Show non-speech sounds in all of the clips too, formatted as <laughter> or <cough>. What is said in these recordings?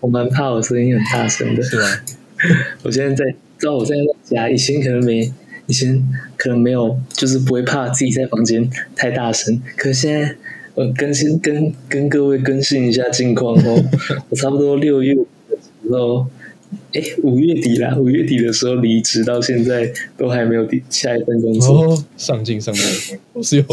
我蛮怕我声音很大声的，是吗？我现在在，知道我现在在家，以前可能没，以前可能没有，就是不会怕自己在房间太大声。可是现在，我，更新跟跟各位更新一下近况哦。<laughs> 我差不多六月的时候，哎，五月底啦，五月底的时候离职，到现在都还没有第下一份工作。哦，上进上进，我是有，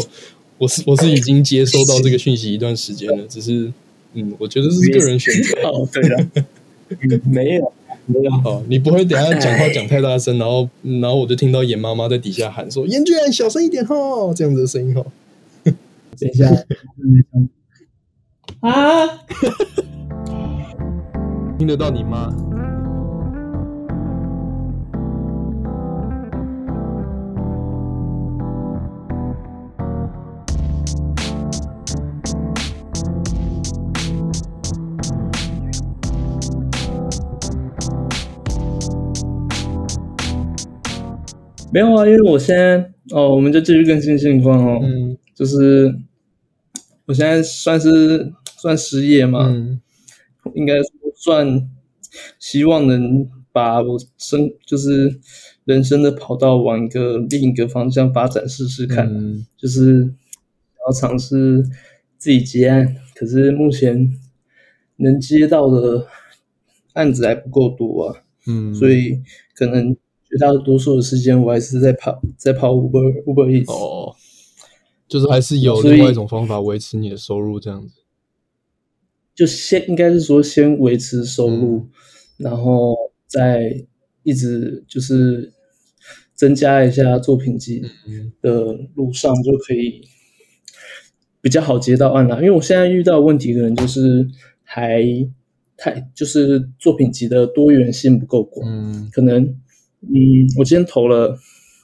我是我是已经接收到这个讯息一段时间了，只是，嗯，我觉得是个人选择。<laughs> 哦，对的，没有。没有哦，你不会等下讲话讲太大声，然后然后我就听到严妈妈在底下喊说：“严俊小声一点哦！”这样子的声音哦。等一下，<laughs> 啊，<laughs> 听得到你妈？没有啊，因为我现在哦，我们就继续更新情况哦。嗯，就是我现在算是算失业嘛，应该算希望能把我生就是人生的跑道往一个另一个方向发展试试看，就是然后尝试自己接案，可是目前能接到的案子还不够多啊。嗯，所以可能。绝大多数的时间，我还是在跑，在跑 Uber Uber Eats。哦，就是还是有另外一种方法维持你的收入，这样子。就先应该是说先维持收入，然后再一直就是增加一下作品集的路上，就可以比较好接到案了。因为我现在遇到问题可能就是还太就是作品集的多元性不够广，嗯，可能。嗯，我今天投了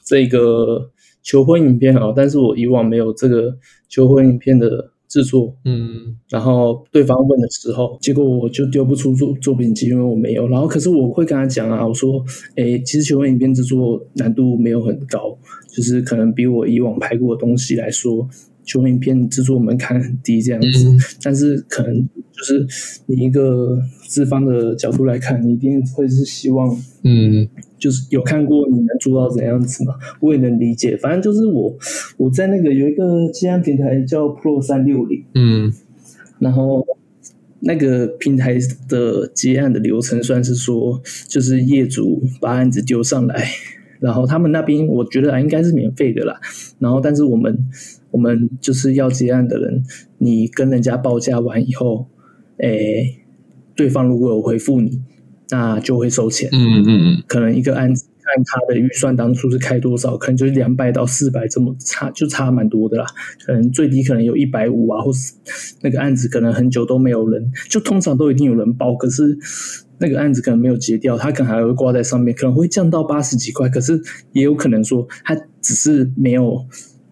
这个求婚影片啊，但是我以往没有这个求婚影片的制作，嗯，然后对方问的时候，结果我就丢不出作作品集，因为我没有。然后可是我会跟他讲啊，我说，哎，其实求婚影片制作难度没有很高，就是可能比我以往拍过的东西来说。求影片制作门槛很低，这样子，但是可能就是你一个资方的角度来看，你一定会是希望，嗯，就是有看过你能做到怎样子嘛？我也能理解。反正就是我我在那个有一个接案平台叫 Pro 三六零，嗯，然后那个平台的接案的流程算是说，就是业主把案子丢上来。然后他们那边我觉得应该是免费的啦。然后但是我们我们就是要接案的人，你跟人家报价完以后，诶，对方如果有回复你，那就会收钱。嗯嗯嗯。可能一个案子看他的预算当初是开多少，可能就是两百到四百这么差，就差蛮多的啦。可能最低可能有一百五啊，或是那个案子可能很久都没有人，就通常都一定有人报，可是。那个案子可能没有结掉，他可能还会挂在上面，可能会降到八十几块。可是也有可能说，他只是没有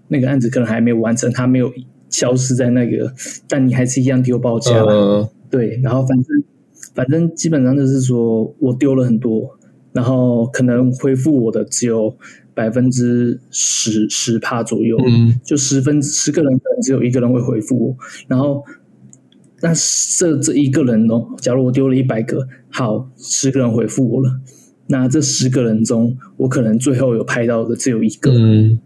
那个案子可能还没有完成，他没有消失在那个，但你还是一样丢报价。对，然后反正反正基本上就是说我丢了很多，然后可能回复我的只有百分之十十帕左右，就十分十个人可能只有一个人会回复我，然后。那这这一个人哦，假如我丢了一百个，好，十个人回复我了，那这十个人中，我可能最后有拍到的只有一个，嗯，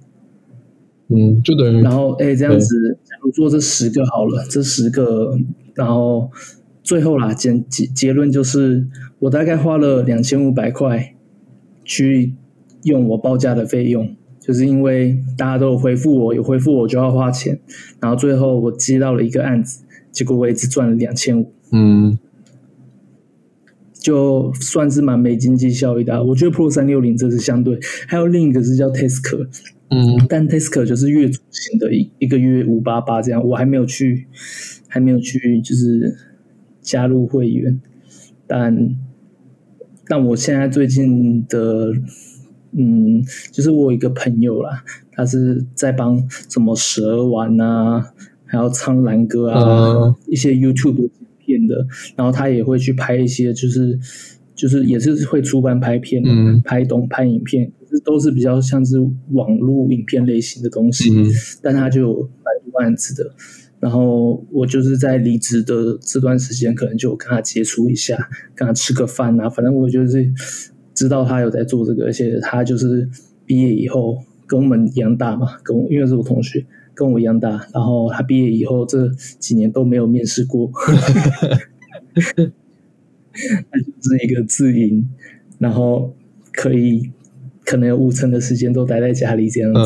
嗯，就等于，然后哎，这样子，假如做这十个好了，这十个，然后最后啦，结结结论就是，我大概花了两千五百块去用我报价的费用，就是因为大家都有回复我，有回复我就要花钱，然后最后我接到了一个案子。结果我也只赚了两千五，嗯，就算是蛮没经济效益的。我觉得 Pro 三六零这是相对，还有另一个是叫 Tasker，嗯，但 Tasker 就是月租型的，一一个月五八八这样。我还没有去，还没有去，就是加入会员。但但我现在最近的，嗯，就是我有一个朋友啦，他是在帮什么蛇丸啊。还有苍兰哥啊，一些 YouTube 片的，然后他也会去拍一些，就是就是也是会出版拍片，拍东拍影片，都是比较像是网络影片类型的东西。但他就有百多案子的，然后我就是在离职的这段时间，可能就跟他接触一下，跟他吃个饭啊，反正我就是知道他有在做这个，而且他就是毕业以后跟我们一样大嘛，跟我因为是我同学，跟我一样大，然后他毕业以后这几年都没有面试过，<laughs> 他就是一个自营，然后可以可能有五成的时间都待在家里这样子。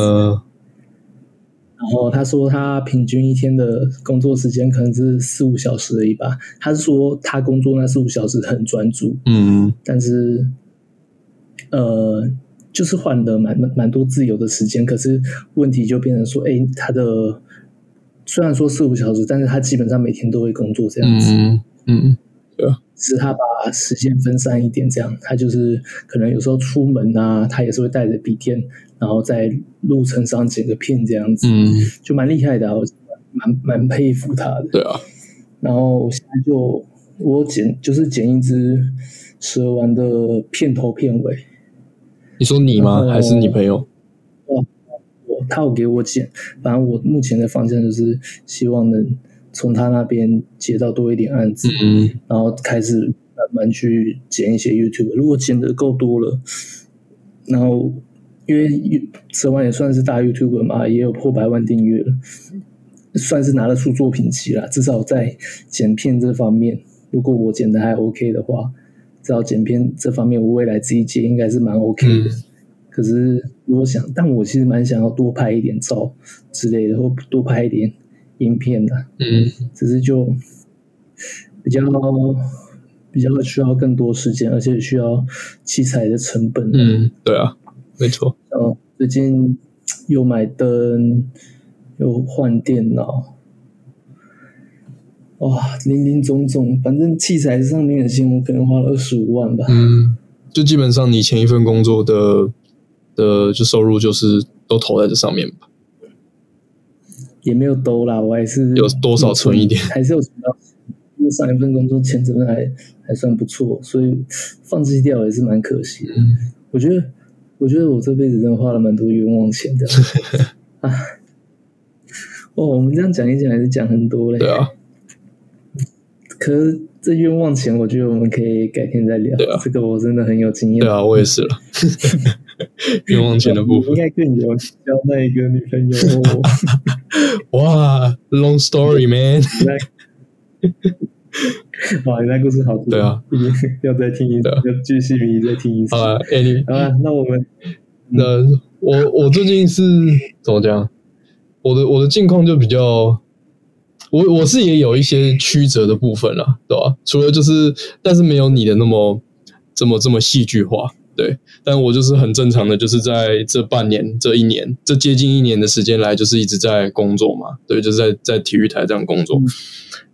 然后他说他平均一天的工作时间可能是四五小时而已吧。他是说他工作那四五小时很专注，嗯，但是呃，就是换的蛮蛮多自由的时间。可是问题就变成说，哎，他的虽然说四五小时，但是他基本上每天都会工作这样子，嗯只是他把时间分散一点，这样他就是可能有时候出门啊，他也是会带着笔电。然后在路程上剪个片这样子，嗯，就蛮厉害的，我蛮蛮佩服他的。对啊，然后我现在就我剪就是剪一支蛇丸的片头片尾。你说你吗？还是你朋友？哦，我他有给我剪，反正我目前的方向就是希望能从他那边接到多一点案子，嗯，然后开始慢慢去剪一些 YouTube。如果剪的够多了，然后。因为蛇丸也算是大 YouTube 嘛，也有破百万订阅了，算是拿得出作品集了。至少在剪片这方面，如果我剪的还 OK 的话，至少剪片这方面，我未来自己剪应该是蛮 OK 的。可是如果想，但我其实蛮想要多拍一点照之类的，或多拍一点影片的。嗯，只是就比较比较需要更多时间，而且需要器材的成本。嗯，对啊。没错，哦，最近又买灯，又换电脑，哇，林林总总，反正器材上面的钱，我可能花了二十五万吧。嗯，就基本上你前一份工作的的就收入就是都投在这上面吧。也没有兜啦，我还是有多少存一点，还是有存到。因为上一份工作钱真的还还算不错，所以放弃掉也是蛮可惜的。我觉得。我觉得我这辈子真的花了蛮多冤枉钱的 <laughs> 啊！哦，我们这样讲一讲还是讲很多嘞。对啊。可是这冤枉钱，我觉得我们可以改天再聊。对啊。这个我真的很有经验。对啊，我也是了。<laughs> 冤枉钱的部分应该更有交那一个女朋友。<laughs> 哇，Long story, man。<laughs> 哇，你那故事好对啊，要再听一次，要继续迷再听一次。好了，Any，好了，那我们，那我我最近是怎么讲？我的我的近况就比较，我我是也有一些曲折的部分了，对吧？除了就是，但是没有你的那么这么这么戏剧化，对。但我就是很正常的，就是在这半年、这一年、这接近一年的时间来，就是一直在工作嘛，对，就是在在体育台这样工作。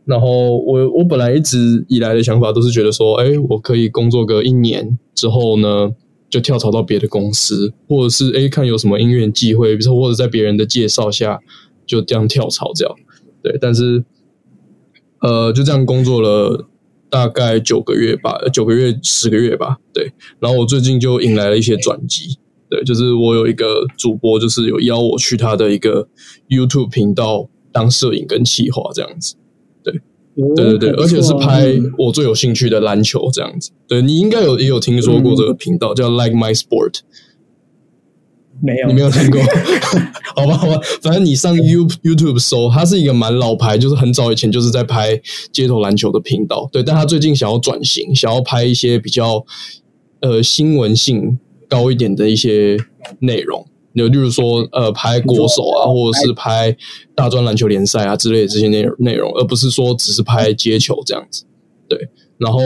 然后我我本来一直以来的想法都是觉得说，哎，我可以工作个一年之后呢，就跳槽到别的公司，或者是哎看有什么音乐机会，比如说或者在别人的介绍下就这样跳槽这样，对。但是呃就这样工作了大概九个月吧，九个月十个月吧，对。然后我最近就引来了一些转机，对，就是我有一个主播，就是有邀我去他的一个 YouTube 频道当摄影跟企划这样子。对对对，而且是拍我最有兴趣的篮球这样子。对你应该有也有听说过这个频道叫 Like My Sport，没有，你没有听过？<laughs> 好吧好吧，反正你上 You YouTube 搜，它是一个蛮老牌，就是很早以前就是在拍街头篮球的频道。对，但他最近想要转型，想要拍一些比较呃新闻性高一点的一些内容。有，例如说，呃，拍国手啊，或者是拍大专篮球联赛啊之类的这些内容内容，而不是说只是拍街球这样子。对，然后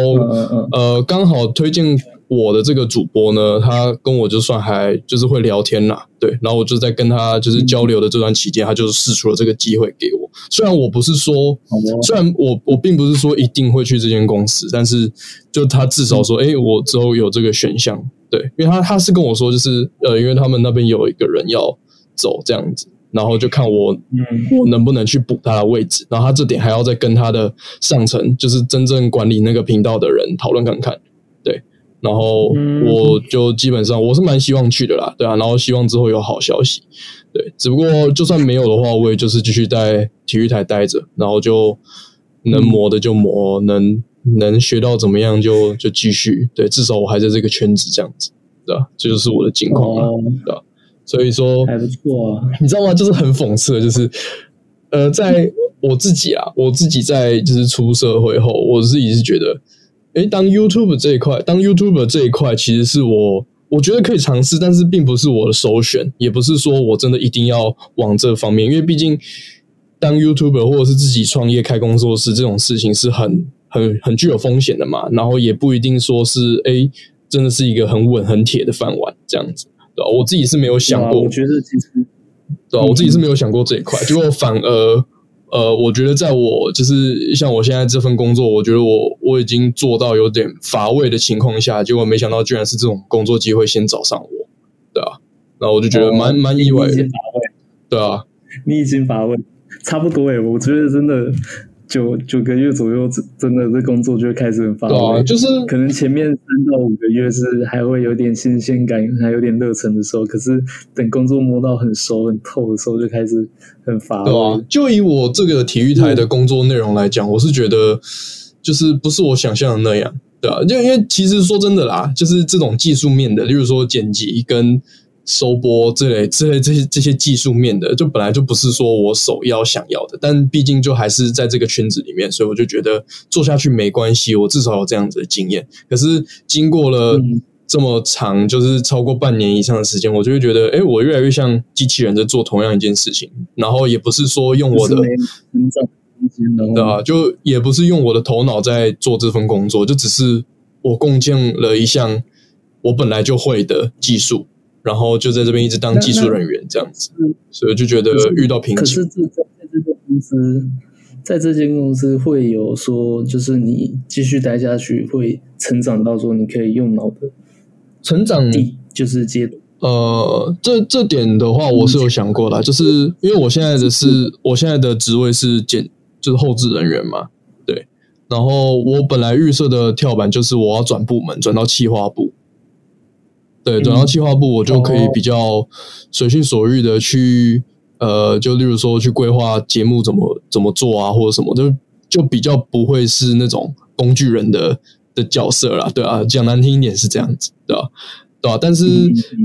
呃，刚好推荐我的这个主播呢，他跟我就算还就是会聊天啦，对，然后我就在跟他就是交流的这段期间，他就是试出了这个机会给我。虽然我不是说，虽然我我并不是说一定会去这间公司，但是就他至少说，哎，我之后有这个选项。对，因为他他是跟我说，就是呃，因为他们那边有一个人要走这样子，然后就看我，嗯，我能不能去补他的位置，然后他这点还要再跟他的上层，就是真正管理那个频道的人讨论看看。对，然后我就基本上我是蛮希望去的啦，对啊，然后希望之后有好消息，对，只不过就算没有的话，我也就是继续在体育台待着，然后就能磨的就磨，能能学到怎么样就就继续，对，至少我还在这个圈子这样子，对吧？这就是我的境况了，对吧？所以说还不错啊，你知道吗？就是很讽刺，就是呃，在我自己啊，我自己在就是出社会后，我自己是觉得。哎，当 YouTube 这一块，当 YouTube 这一块，其实是我我觉得可以尝试，但是并不是我的首选，也不是说我真的一定要往这方面，因为毕竟当 YouTuber 或者是自己创业开工作室这种事情是很很很具有风险的嘛，然后也不一定说是哎，真的是一个很稳很铁的饭碗这样子，对吧？我自己是没有想过，我觉得其实对吧？我自己是没有想过这一块，结果反而。呃，我觉得在我就是像我现在这份工作，我觉得我我已经做到有点乏味的情况下，结果没想到居然是这种工作机会先找上我，对啊，然后我就觉得蛮蛮意外的，对啊，你已经乏味，差不多诶，我觉得真的。九九个月左右，真的这工作就开始很发啊，就是可能前面三到五个月是还会有点新鲜感，还有点热忱的时候，可是等工作摸到很熟很透的时候，就开始很乏味。对啊，就以我这个体育台的工作内容来讲，我是觉得就是不是我想象的那样，对啊，就因为其实说真的啦，就是这种技术面的，例如说剪辑跟。收播这类、这类这些这些技术面的，就本来就不是说我首要想要的，但毕竟就还是在这个圈子里面，所以我就觉得做下去没关系，我至少有这样子的经验。可是经过了这么长，就是超过半年以上的时间，我就会觉得，哎，我越来越像机器人在做同样一件事情，然后也不是说用我的，对吧？就也不是用我的头脑在做这份工作，就只是我贡献了一项我本来就会的技术。然后就在这边一直当技术人员这样子，所以就觉得遇到瓶颈。可是这在这间公司，在这间公司会有说，就是你继续待下去会成长到说你可以用脑的成长地，就是阶段。呃，这这点的话，我是有想过的，就是因为我现在的是我现在的职位是检，就是后置人员嘛，对。然后我本来预设的跳板就是我要转部门，转到企划部。对，转到企划部，我就可以比较随心所欲的去，呃，就例如说去规划节目怎么怎么做啊，或者什么，就就比较不会是那种工具人的的角色啦，对啊，讲难听一点是这样子，对吧？对吧？但是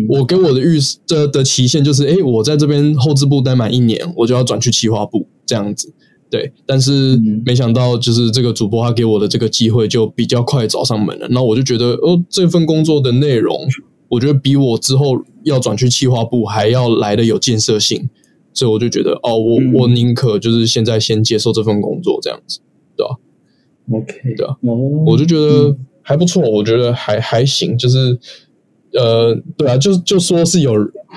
我给我的预的的期限就是，哎，我在这边后置部待满一年，我就要转去企划部这样子，对。但是没想到，就是这个主播他给我的这个机会就比较快找上门了，那我就觉得，哦，这份工作的内容。我觉得比我之后要转去企划部还要来的有建设性，所以我就觉得哦，我我宁可就是现在先接受这份工作这样子，对吧？OK，对啊，我就觉得还不错，我觉得还还行，就是呃，对啊，就就说是有，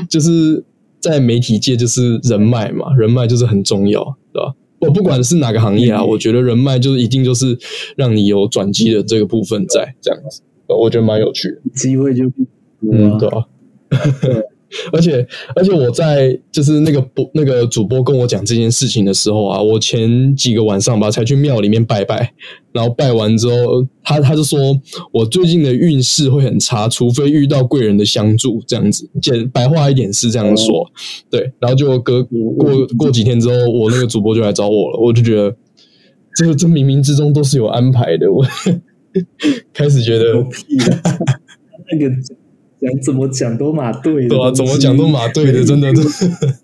就是在媒体界就是人脉嘛，人脉就是很重要，对吧？我不管是哪个行业啊，我觉得人脉就是一定就是让你有转机的这个部分在这样子，我觉得蛮有趣的，机会就。嗯，对啊，<laughs> 而且而且我在就是那个播那个主播跟我讲这件事情的时候啊，我前几个晚上吧才去庙里面拜拜，然后拜完之后，他他就说我最近的运势会很差，除非遇到贵人的相助，这样子简白话一点是这样说，对，然后就隔过过几天之后，我那个主播就来找我了，我就觉得这个这冥冥之中都是有安排的，我 <laughs> 开始觉得 <laughs> 那个。讲怎么讲都马对，对啊，怎么讲都马对的，<laughs> 真的，真的。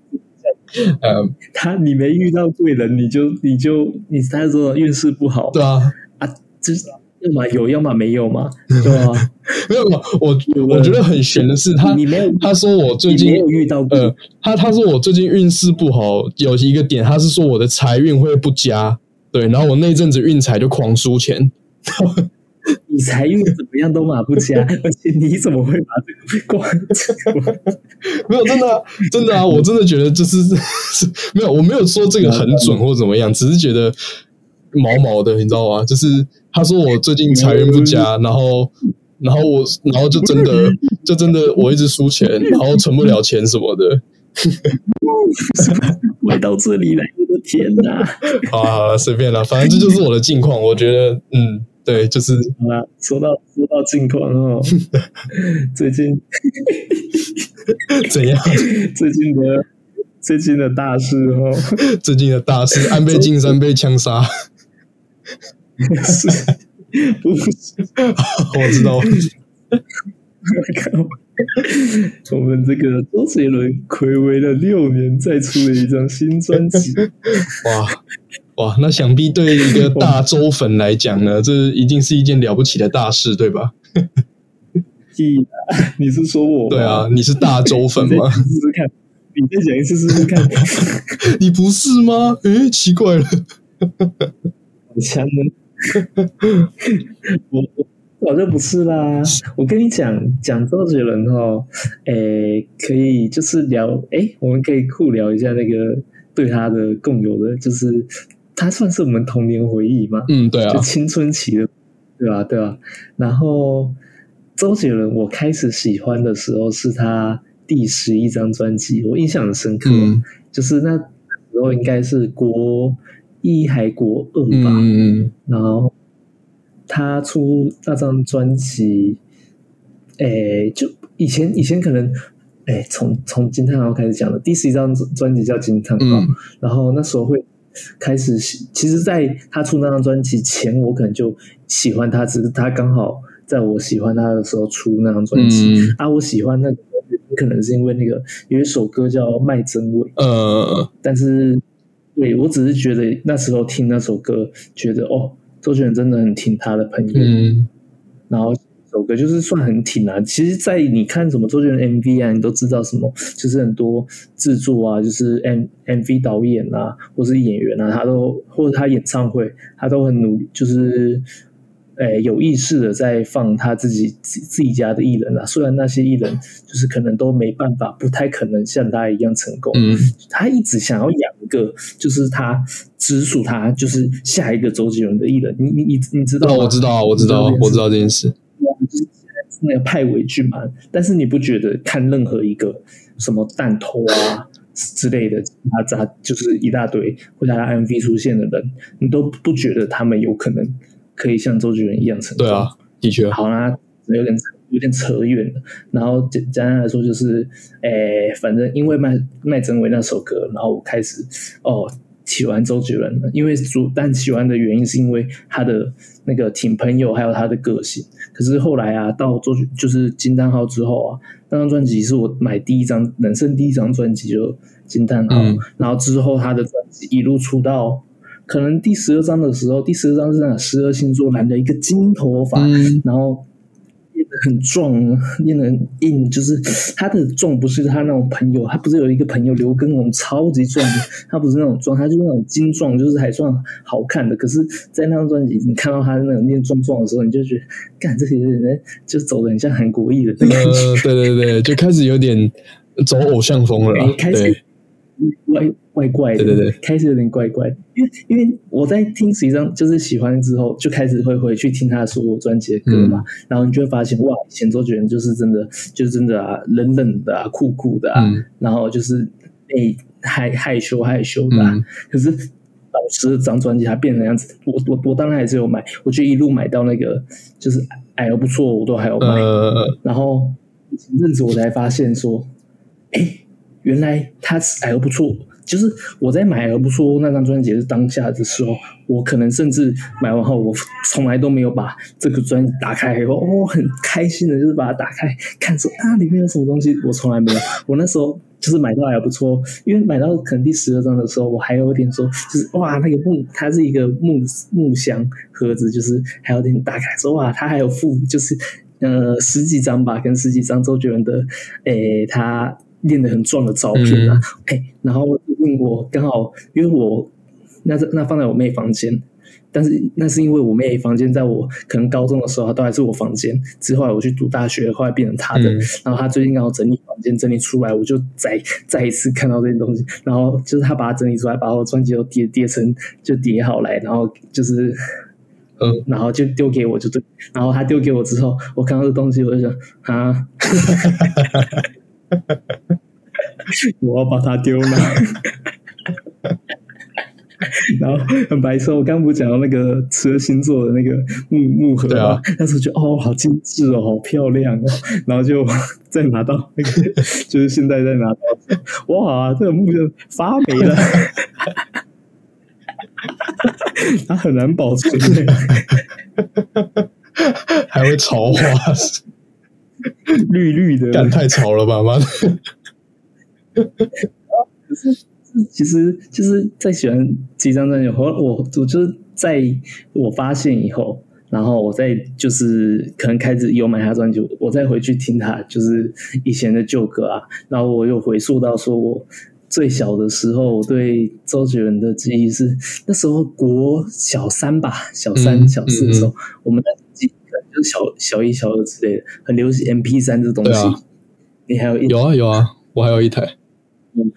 嗯，他你没遇到贵人，你就你就你他说运势不好，对啊。啊，就是要么有，要么没有嘛，<laughs> 对吧？没有嘛，我我觉得很悬的是，他你没有，他说我最近没有遇到，呃，他他说我最近运势不好，有一个点，他是说我的财运会不佳，对，然后我那阵子运财就狂输钱。你财运怎么样都马不佳，而且你怎么会把这个关？<laughs> 没有，真的，真的啊！我真的觉得就是 <laughs> 没有，我没有说这个很准或怎么样，只是觉得毛毛的，你知道吗？就是他说我最近财运不佳，然后，然后我，然后就真的，就真的我一直输钱，然后存不了钱什么的。<laughs> 回到这里来，我的天哪！好了好了，随便了，反正这就是我的近况。我觉得，嗯。对，就是啊，说到说到近况哦，<laughs> 最近怎样？<laughs> 最近的最近的大事哦，<laughs> 最近的大事，安倍晋三被枪杀，是不是？我知道。我们这个周杰伦暌违了六年，再出了一张新专辑，哇！哇，那想必对一个大周粉来讲呢，<laughs> 这一定是一件了不起的大事，对吧？你是说我？对啊，你是大周粉吗？试试看，你再讲一次试试看。<laughs> 你不是吗？诶，奇怪了。好强呢！我我早就不是啦。我跟你讲，讲周杰伦哦，诶，可以就是聊，诶，我们可以酷聊一下那个对他的共有的，就是。他算是我们童年回忆嘛？嗯，对啊，就青春期的，对啊？对啊？然后周杰伦，我开始喜欢的时候是他第十一张专辑，我印象很深刻，就是那时候应该是国一还国二吧。嗯然后他出那张专辑，诶，就以前以前可能，哎，从从金叹号开始讲的，第十一张专辑叫金叹号，然后那时候会。开始，其实，在他出那张专辑前，我可能就喜欢他，只是他刚好在我喜欢他的时候出那张专辑。啊，我喜欢那个，可能是因为那个有一首歌叫《麦真味》。嗯，但是，对我只是觉得那时候听那首歌，觉得哦，周杰伦真的很听他的朋友。嗯，然后。首歌就是算很挺啊，其实，在你看什么周杰伦 MV 啊，你都知道什么，就是很多制作啊，就是 M MV 导演啊，或是演员啊，他都或者他演唱会，他都很努力，就是诶有意识的在放他自己自自己家的艺人啊。虽然那些艺人就是可能都没办法，不太可能像他一样成功，嗯，他一直想要养一个，就是他直属他就是下一个周杰伦的艺人。你你你你知道？我知道，我知道，我知道这件事。就是那个派尾俊嘛，但是你不觉得看任何一个什么弹头啊之类的，他杂就是一大堆会在 MV 出现的人，你都不觉得他们有可能可以像周杰伦一样成功？对啊，的确。好啦，有点有点扯远了。然后简简单来说，就是诶，反正因为麦麦真伟那首歌，然后我开始哦。喜欢周杰伦的，因为主但喜欢的原因是因为他的那个挺朋友，还有他的个性。可是后来啊，到周就是金叹号之后啊，那张专辑是我买第一张人生第一张专辑就金叹号，然后之后他的专辑一路出到可能第十二章的时候，第十二章是那十二星座男的一个金头发，然后。很壮，练得很硬，就是他的壮不是他那种朋友，他不是有一个朋友刘根宏超级壮，<laughs> 他不是那种壮，他就是那种精壮，就是还算好看的。可是，在那张专辑，你看到他那种练壮壮的时候，你就觉得，干这些人就走的很像韩国艺人。呃，对对对，就开始有点走偶像风了，对。外怪怪的，对对对，开始有点怪怪的，因为因为我在听实际上就是喜欢之后，就开始会回去听他所有专辑的歌嘛，然后你就会发现哇，以前周杰伦就是真的，就是真的啊，冷冷的啊，酷酷的啊，然后就是诶害害羞害羞的，可是老师这张专辑他变成样子，我我我当然还是有买，我就一路买到那个就是矮而不错，我都还有买，然后前阵子我才发现说，哎。原来他矮而不错，就是我在买而不错那张专辑是当下的时候，我可能甚至买完后，我从来都没有把这个专辑打开，哦，很开心的，就是把它打开看说啊里面有什么东西，我从来没有。我那时候就是买到还不错，因为买到可能第十二张的时候，我还有点说，就是哇那个木，它是一个木木箱盒子，就是还有点打开说哇，它还有附就是呃十几张吧，跟十几张周杰伦的诶他。练得很壮的照片啊，哎，然后问我刚好，因为我那那放在我妹房间，但是那是因为我妹房间在我可能高中的时候都还是我房间，之后我去读大学，后来变成她的，然后她最近刚好整理房间整理出来，我就再再一次看到这些东西，然后就是她把它整理出来，把我专辑都叠叠成就叠好来，然后就是嗯，然后就丢给我就对，然后她丢给我之后，我看到这东西我就想啊。<laughs> <laughs> 我要把它丢了。<laughs> 然后很白痴。我刚刚不讲到那个十二星座的那个木木盒啊？那时候觉得哦，好精致哦，好漂亮哦。<laughs> 然后就再拿到那个，就是现在再拿到，哇，这个木就发霉了，它很难保存，还会潮花，<laughs> 绿绿的，干太潮了吧，妈的！可是。其实就是在喜欢几张专辑后，我我就是在我发现以后，然后我再就是可能开始有买他专辑，我再回去听他就是以前的旧歌啊，然后我又回溯到说我最小的时候，我对周杰伦的记忆是那时候国小三吧，小三小四的时候，我们的记忆就是小小一小二之类的，很流行 M P 三这东西。你还有一有啊有啊，我还有一台。嗯。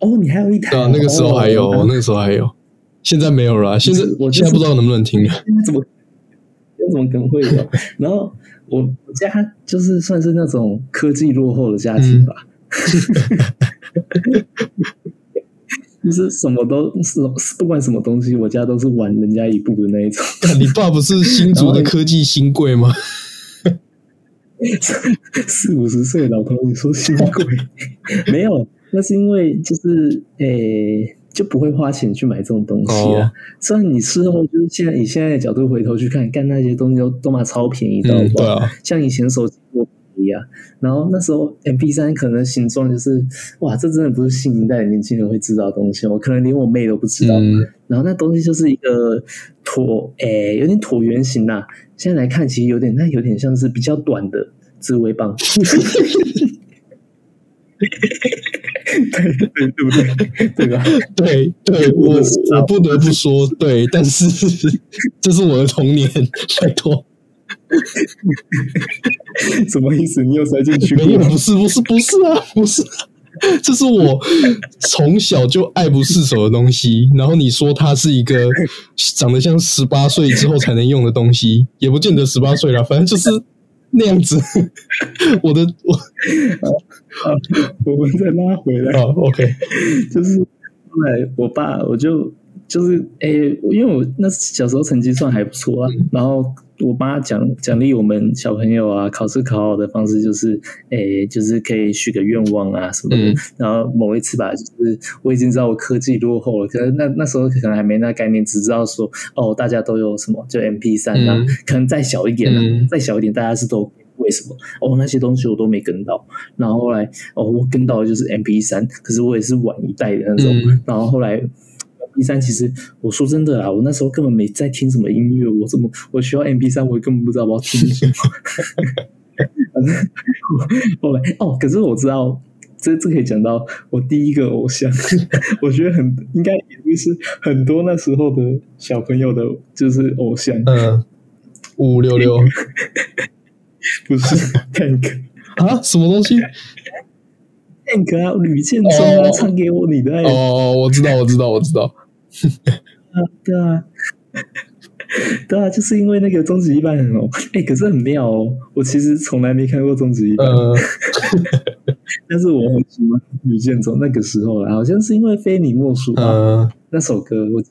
哦，你还有一台啊？那个时候还有，那个时候还有，现在没有了。<laughs> 现在我现在不知道能不能听了。怎么？怎么可能会有？<laughs> 然后我家就是算是那种科技落后的家庭吧，<laughs> 就是什么都是不管什么东西，我家都是晚人家一步的那一种。<laughs> 你爸不是新竹的科技新贵吗？<laughs> 四五十岁老头，你说新贵没有？那是因为就是诶，就不会花钱去买这种东西啊。虽然你事后就是现在以现在的角度回头去看，干那些东西都都嘛超便宜的，对啊。像以前手机多然后那时候 M P 三可能形状就是哇，这真的不是新一代年轻人会知道的东西，我可能连我妹都不知道。然后那东西就是一个椭诶，有点椭圆形呐。现在来看，其实有点那有点像是比较短的智慧棒。<laughs> 对对对不对？对吧？对对，我我不得不说对，但是 <laughs> 这是我的童年，拜托。<laughs> 什么意思？你又塞进去？没有，不是，不是，不是啊，<laughs> 不是，这是我从小就爱不释手的东西。然后你说它是一个长得像十八岁之后才能用的东西，也不见得十八岁了，反正就是。那样子，我的我，我们再拉回来。哦，OK，就是后来我爸，我就就是诶，因为我那小时候成绩算还不错啊，然后。我妈奖奖励我们小朋友啊，考试考好的方式就是，诶，就是可以许个愿望啊什么的。然后某一次吧，就是我已经知道我科技落后了，可是那那时候可能还没那概念，只知道说哦，大家都有什么，就 M P 三啊，可能再小一点呢，再小一点，大家是都为什么？哦，那些东西我都没跟到。然后后来哦，我跟到的就是 M P 三，可是我也是晚一代的那种。然后后来。B 三其实我说真的啊，我那时候根本没在听什么音乐，我怎么我需要 M P 三，我根本不知道我要听什么。<laughs> 反正后来哦，可是我知道这这可以讲到我第一个偶像，<laughs> 我觉得很应该也会是很多那时候的小朋友的，就是偶像。嗯，五五六六 <laughs> 不是 Tank 啊？什么东西？Tank 啊，吕建中啊，唱给我你的爱。哦，我知道，我知道，我知道。啊，<laughs> 对啊，<laughs> 对啊，就是因为那个终极一班很红，<laughs> 哎，可是很妙哦。我其实从来没看过终极一班，但是我很喜欢吕建中那个时候好像是因为非你莫属啊那首歌，我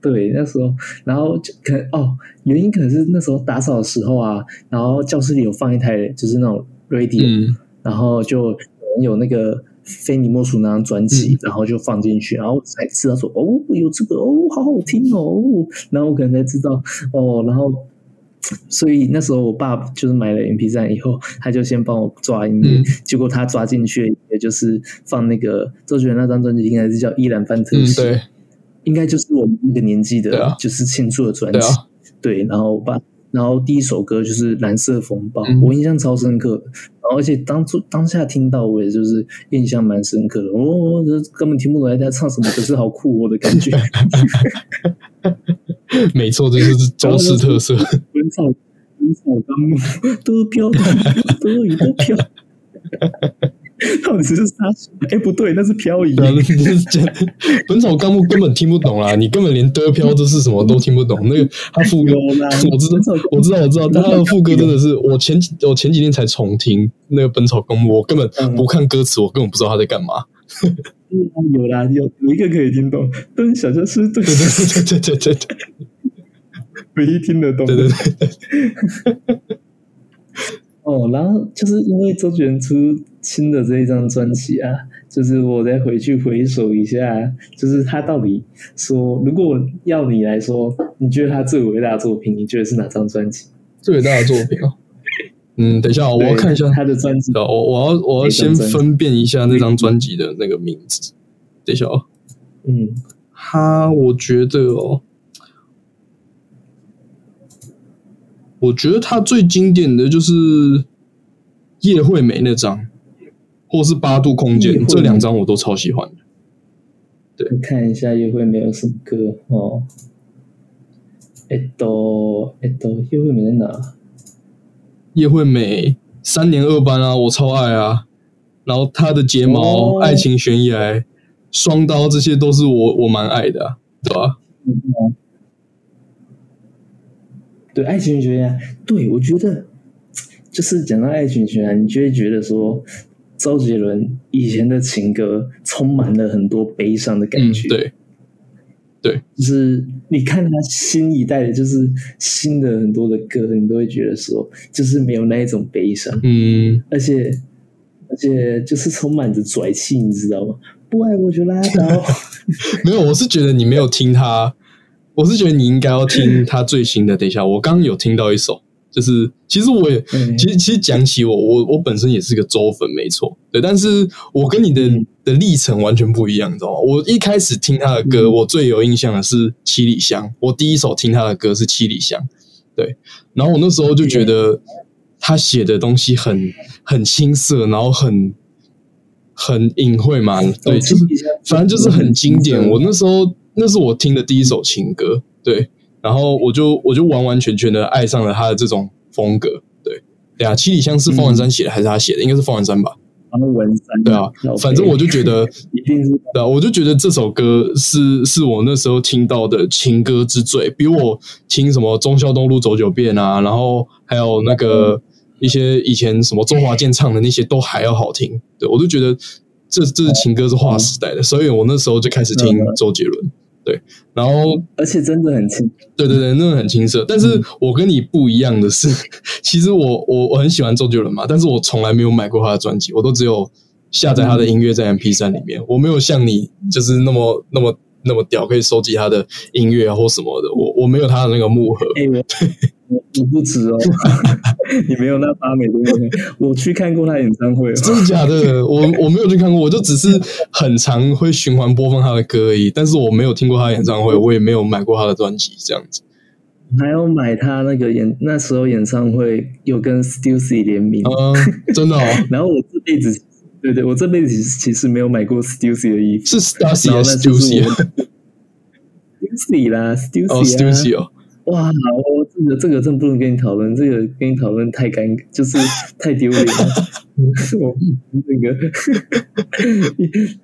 对那时候，然后就可哦，原因可能是那时候打扫的时候啊，然后教室里有放一台就是那种 radio，然后就有那个。非你莫属那张专辑，然后就放进去，然后才知道说哦，有这个哦，好好听哦，然后我可能才知道哦，然后所以那时候我爸就是买了 M P 三以后，他就先帮我抓音乐，结果他抓进去也就是放那个周杰伦那张专辑，应该是叫《依然范特西》，对，应该就是我们那个年纪的，就是庆祝的专辑，对，然后我爸。然后第一首歌就是《蓝色风暴》，我印象超深刻。然后而且当初当下听到，我也就是印象蛮深刻的。哦，这根本听不懂在唱什么，可是好酷哦的感觉。<laughs> 没错，这就是中式特色。本草本草纲目都飘，都雨都飘。<laughs> 到底是啥？哎，不对，那是漂移。本草纲目根本听不懂啦，你根本连的飘这是什么都听不懂。那个 <laughs> 他副歌，我知道，我知道，我知道，但他的副歌真的是，我前几我前几天才重听那个本草纲目，我根本不看歌词，我根本不知道他在干嘛。有啦，有有一个可以听懂，蹲小教室，<laughs> 对对对对对对对，唯一听得懂，对对对。哦，然后就是因为周杰伦出新的这一张专辑啊，就是我再回去回首一下，就是他到底说，如果要你来说，你觉得他最伟大的作品，你觉得是哪张专辑？最伟大的作品啊？<laughs> 嗯，等一下，我要看一下他的专辑。我我要我要先分辨一下那张专辑的那个名字。等一下哦，嗯，他我觉得哦，我觉得他最经典的就是叶惠美那张，或是八度空间这两张我都超喜欢的。对，看一下叶惠美有什么歌哦。哎，都哎都叶惠美在哪？叶惠美三年二班啊，我超爱啊。然后她的睫毛、爱情悬崖、双刀，这些都是我我蛮爱的，对吧？嗯，对，爱情悬崖，对我觉得就是讲到爱情悬崖，你就会觉得说周杰伦以前的情歌充满了很多悲伤的感觉，对。对，就是你看他新一代的，就是新的很多的歌，你都会觉得说，就是没有那一种悲伤，嗯，而且而且就是充满着拽气，你知道吗？不爱我就拉倒。<laughs> 没有，我是觉得你没有听他，我是觉得你应该要听他最新的。等一下，我刚刚有听到一首。就是其实我也其实其实讲起我我我本身也是个周粉没错。对，但是我跟你的的历程完全不一样，你知道吗？我一开始听他的歌，我最有印象的是《七里香》，我第一首听他的歌是《七里香》，对，然后我那时候就觉得他写的东西很很青涩，然后很很隐晦嘛，对，就是反正就是很经典。我那时候那是我听的第一首情歌，对。然后我就我就完完全全的爱上了他的这种风格，对，对啊，七里香是方文山写的还是他写的？应该是方文山吧。方文山。对啊，反正我就觉得 <laughs> 一定是。对啊，我就觉得这首歌是是我那时候听到的情歌之最，比我听什么忠孝东路走九遍啊，然后还有那个一些以前什么周华健唱的那些都还要好听。对我就觉得这这是情歌是划时代的，所以我那时候就开始听周杰伦。对，然后而且真的很清，对对对，真的很青涩。但是我跟你不一样的是，其实我我我很喜欢周杰伦嘛，但是我从来没有买过他的专辑，我都只有下载他的音乐在 M P 三里面。我没有像你就是那么那么那么屌，可以收集他的音乐啊或什么的。我我没有他的那个木盒。<laughs> 我不止哦，<laughs> 你没有那八美对不对？我去看过他演唱会，真的假的？我我没有去看过，我就只是很常会循环播放他的歌而已。但是我没有听过他演唱会，我也没有买过他的专辑，这样子。还有买他那个演那时候演唱会有跟 Stussy 联名，真的。哦。<laughs> 然后我这辈子，对对，我这辈子其实其实没有买过 Stussy 的衣服，是 Stussy 还是 Stussy？Stussy <laughs> 啦，Stussy 哦。哇，我这个这个真不能跟你讨论，这个跟你讨论太尴，就是太丢脸了。<laughs> 我那个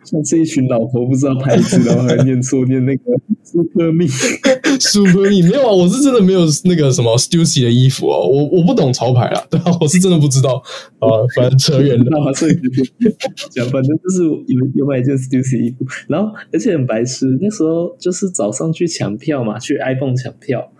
像这一群老头不知道牌子，然后还念错念那个 Super Me，Super <laughs> Me 没有啊，我是真的没有那个什么 Stussy 的衣服哦，我我不懂潮牌啊，对啊，我是真的不知道啊，反正扯远了。<laughs> 所以讲，反正就是有有买一件 Stussy 衣服，然后而且很白痴，那时候就是早上去抢票嘛，去 iPhone 抢票。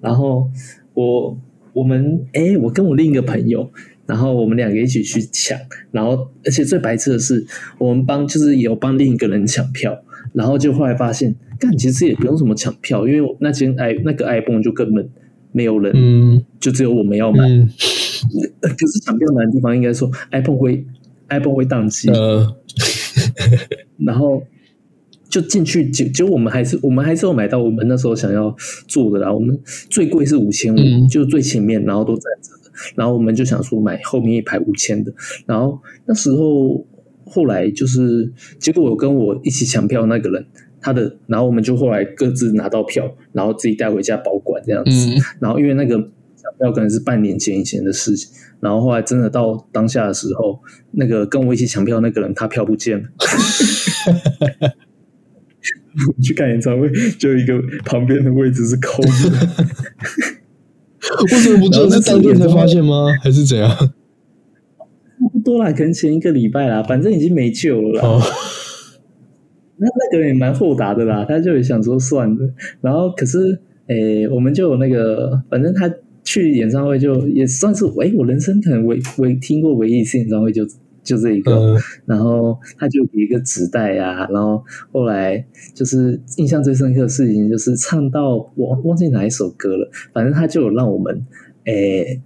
然后我我们哎，我跟我另一个朋友，然后我们两个一起去抢，然后而且最白痴的是，我们帮就是有帮另一个人抢票，然后就后来发现，干其实也不用什么抢票，因为那间 i 那个 iPhone 就根本没有人，嗯，就只有我们要买。<laughs> 可是抢票难的地方，应该说 iPhone 会 iPhone 会宕机，然后。就进去，就就我们还是我们还是有买到我们那时候想要做的啦。我们最贵是五千五，就最前面，然后都站着的。然后我们就想说买后面一排五千的。然后那时候后来就是，结果我跟我一起抢票那个人，他的，然后我们就后来各自拿到票，然后自己带回家保管这样子。然后因为那个抢票可能是半年前以前的事情，然后后来真的到当下的时候，那个跟我一起抢票那个人他票不见了。<laughs> <laughs> 去看演唱会，就一个旁边的位置是空的。<laughs> 为什么不做？是当天才发现吗？还是怎样？差不多啦，可能前一个礼拜啦，反正已经没救了。那那个人也蛮豁达的啦，他就想说算了。然后可是，诶，我们就有那个，反正他去演唱会就也算是，诶，我人生可能唯唯听过唯一一次演唱会就就这一个。然后他就给一个纸袋啊，然后后来就是印象最深刻的事情就是唱到我忘记哪一首歌了，反正他就有让我们诶。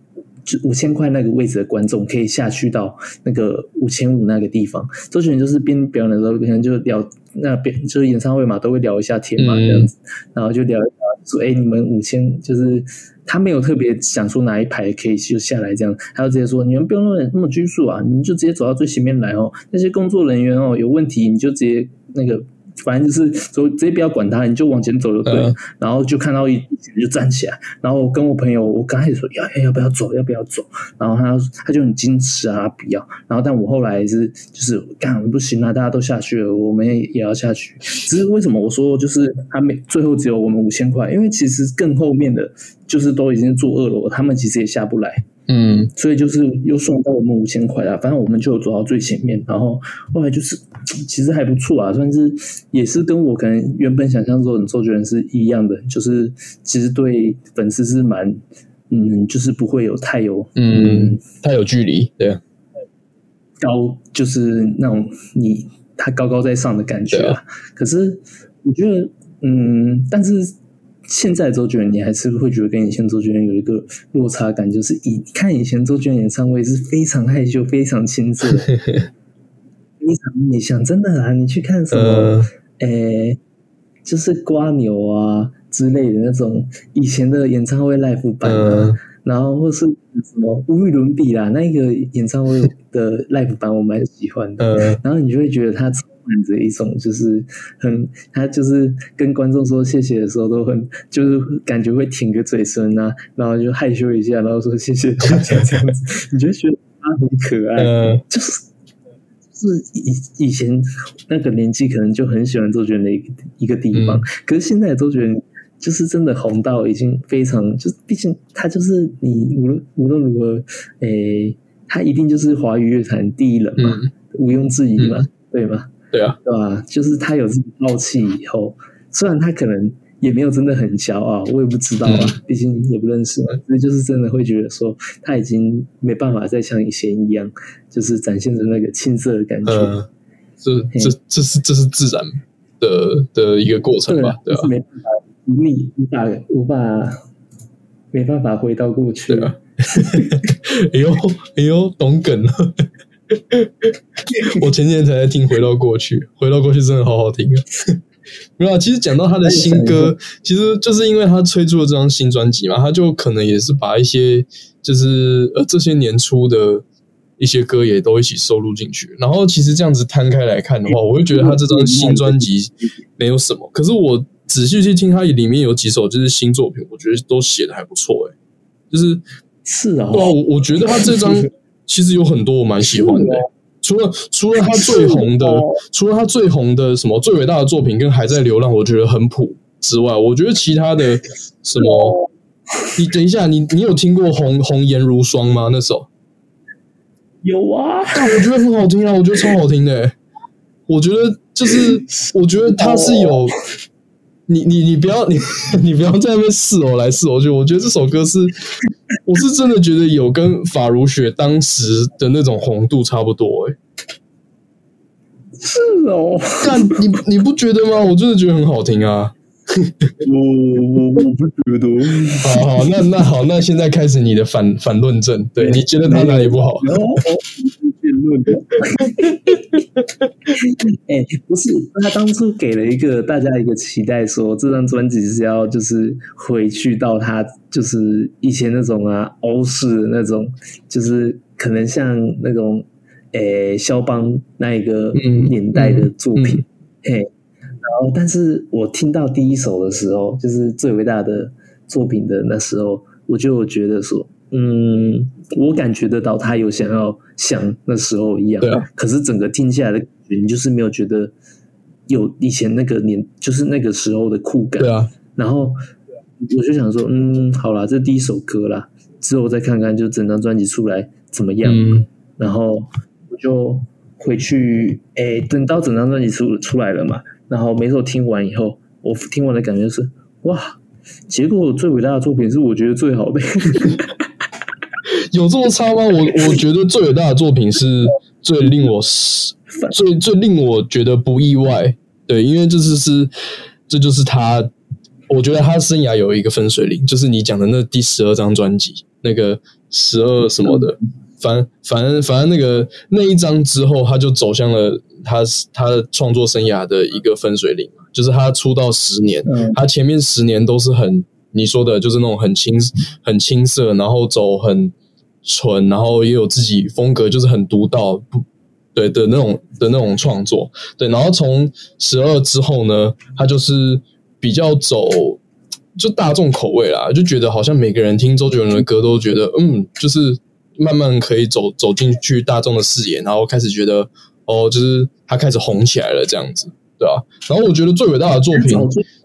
就五千块那个位置的观众可以下去到那个五千五那个地方。周杰伦就是边表演的时候，可能就聊那边就是演唱会嘛，都会聊一下天嘛这样子，然后就聊一聊说：“哎，你们五千就是他没有特别想说哪一排可以就下来这样，他就直接说你们不用那么那么拘束啊，你们就直接走到最前面来哦。那些工作人员哦有问题你就直接那个。”反正就是走，直接不要管他，你就往前走就对了。然后就看到一就站起来，然后跟我朋友，我刚开始说要要不要走，要不要走。然后他他就很矜持啊，不要。然后但我后来是就是干不行啊，大家都下去了，我们也也要下去。只是为什么我说就是他没最后只有我们五千块，因为其实更后面的就是都已经坐二楼，他们其实也下不来。嗯，所以就是又送到我们五千块啊，反正我们就走到最前面，然后后来就是 <tsk> 其实还不错啊，算是也是跟我可能原本想象中的周杰伦是一样的，就是其实对粉丝是蛮嗯，就是不会有太有嗯太有距离，对，高就是那种你他高高在上的感觉啊。可是我觉得嗯，但是。现在周杰伦，你还是会觉得跟以前周杰伦有一个落差感，就是以看以前周杰伦演唱会是非常害羞、非常亲切、非常内向，真的啊！你去看什么，诶，就是瓜牛啊之类的那种以前的演唱会 live 版啊，然后或是什么无与伦比啦，那个演唱会的 live 版我蛮喜欢的，然后你就会觉得他。满着一种就是很，他就是跟观众说谢谢的时候都很，就是感觉会挺个嘴唇啊，然后就害羞一下，然后说谢谢 <laughs> 大家这样子，你就觉得他很可爱，就是是以以前那个年纪可能就很喜欢周杰伦的一个一个地方，可是现在周杰伦就是真的红到已经非常，就是毕竟他就是你无论无论如何，诶，他一定就是华语乐坛第一人嘛，毋庸置疑嘛，对吗？对啊，对吧？就是他有这个傲气以后，虽然他可能也没有真的很骄傲，我也不知道啊，毕竟也不认识嘛。所以就是真的会觉得说，他已经没办法再像以前一样，就是展现着那个青涩的感觉。这这这是这是自然的的一个过程吧？对吧？没办法，无力无法无法没办法回到过去啊！<laughs> 哎呦哎呦，懂梗了。<laughs> 我前几天才在听《回到过去》，<laughs>《回到过去》真的好好听啊！<laughs> 没有，其实讲到他的新歌，其实就是因为他推出了这张新专辑嘛，他就可能也是把一些就是呃这些年出的一些歌也都一起收录进去。然后其实这样子摊开来看的话，我会觉得他这张新专辑没有什么，可是我仔细去听，他里面有几首就是新作品，我觉得都写的还不错。哎，就是是啊，我我觉得他这张。其实有很多我蛮喜欢的，除了除了他最红的，除了他最红的什么最伟大的作品跟还在流浪，我觉得很普之外，我觉得其他的什么，你等一下，你你有听过《红红颜如霜》吗？那首？有啊，但我觉得很好听啊，我觉得超好听的，我觉得就是我觉得他是有。你你你不要你 <laughs> 你不要在那边试我来试我去，我觉得这首歌是，我是真的觉得有跟法如雪当时的那种红度差不多哎，是哦，但你你不觉得吗？我真的觉得很好听啊，我我我不觉得，好好那那好，那现在开始你的反反论证，对你觉得他哪里不好？论的，<laughs> 哎，不是，他当初给了一个大家一个期待，说这张专辑是要就是回去到他就是以前那种啊欧式的那种，就是可能像那种诶肖邦那一个年代的作品，嘿，然后但是我听到第一首的时候，就是最伟大的作品的那时候，我就觉得说。嗯，我感觉得到他有想要像那时候一样，对啊。可是整个听下来的感觉，你就是没有觉得有以前那个年，就是那个时候的酷感，对啊。然后我就想说，嗯，好啦，这第一首歌啦，之后再看看，就整张专辑出来怎么样。然后我就回去，哎，等到整张专辑出出来了嘛，然后每首听完以后，我听完的感觉是哇，结果最伟大的作品是我觉得最好的。<laughs> 有这么差吗？我我觉得最伟大的作品是 <laughs> 最令我最最令我觉得不意外，对，因为这是是这就是他，我觉得他生涯有一个分水岭，就是你讲的那第十二张专辑，那个十二什么的，反反正反正那个那一张之后，他就走向了他他的创作生涯的一个分水岭就是他出道十年，他前面十年都是很你说的，就是那种很青很青涩，然后走很。纯，然后也有自己风格，就是很独到，不对的那种的那种创作。对，然后从十二之后呢，他就是比较走就大众口味啦，就觉得好像每个人听周杰伦的歌都觉得，嗯，就是慢慢可以走走进去大众的视野，然后开始觉得，哦，就是他开始红起来了这样子。对啊，然后我觉得最伟大的作品，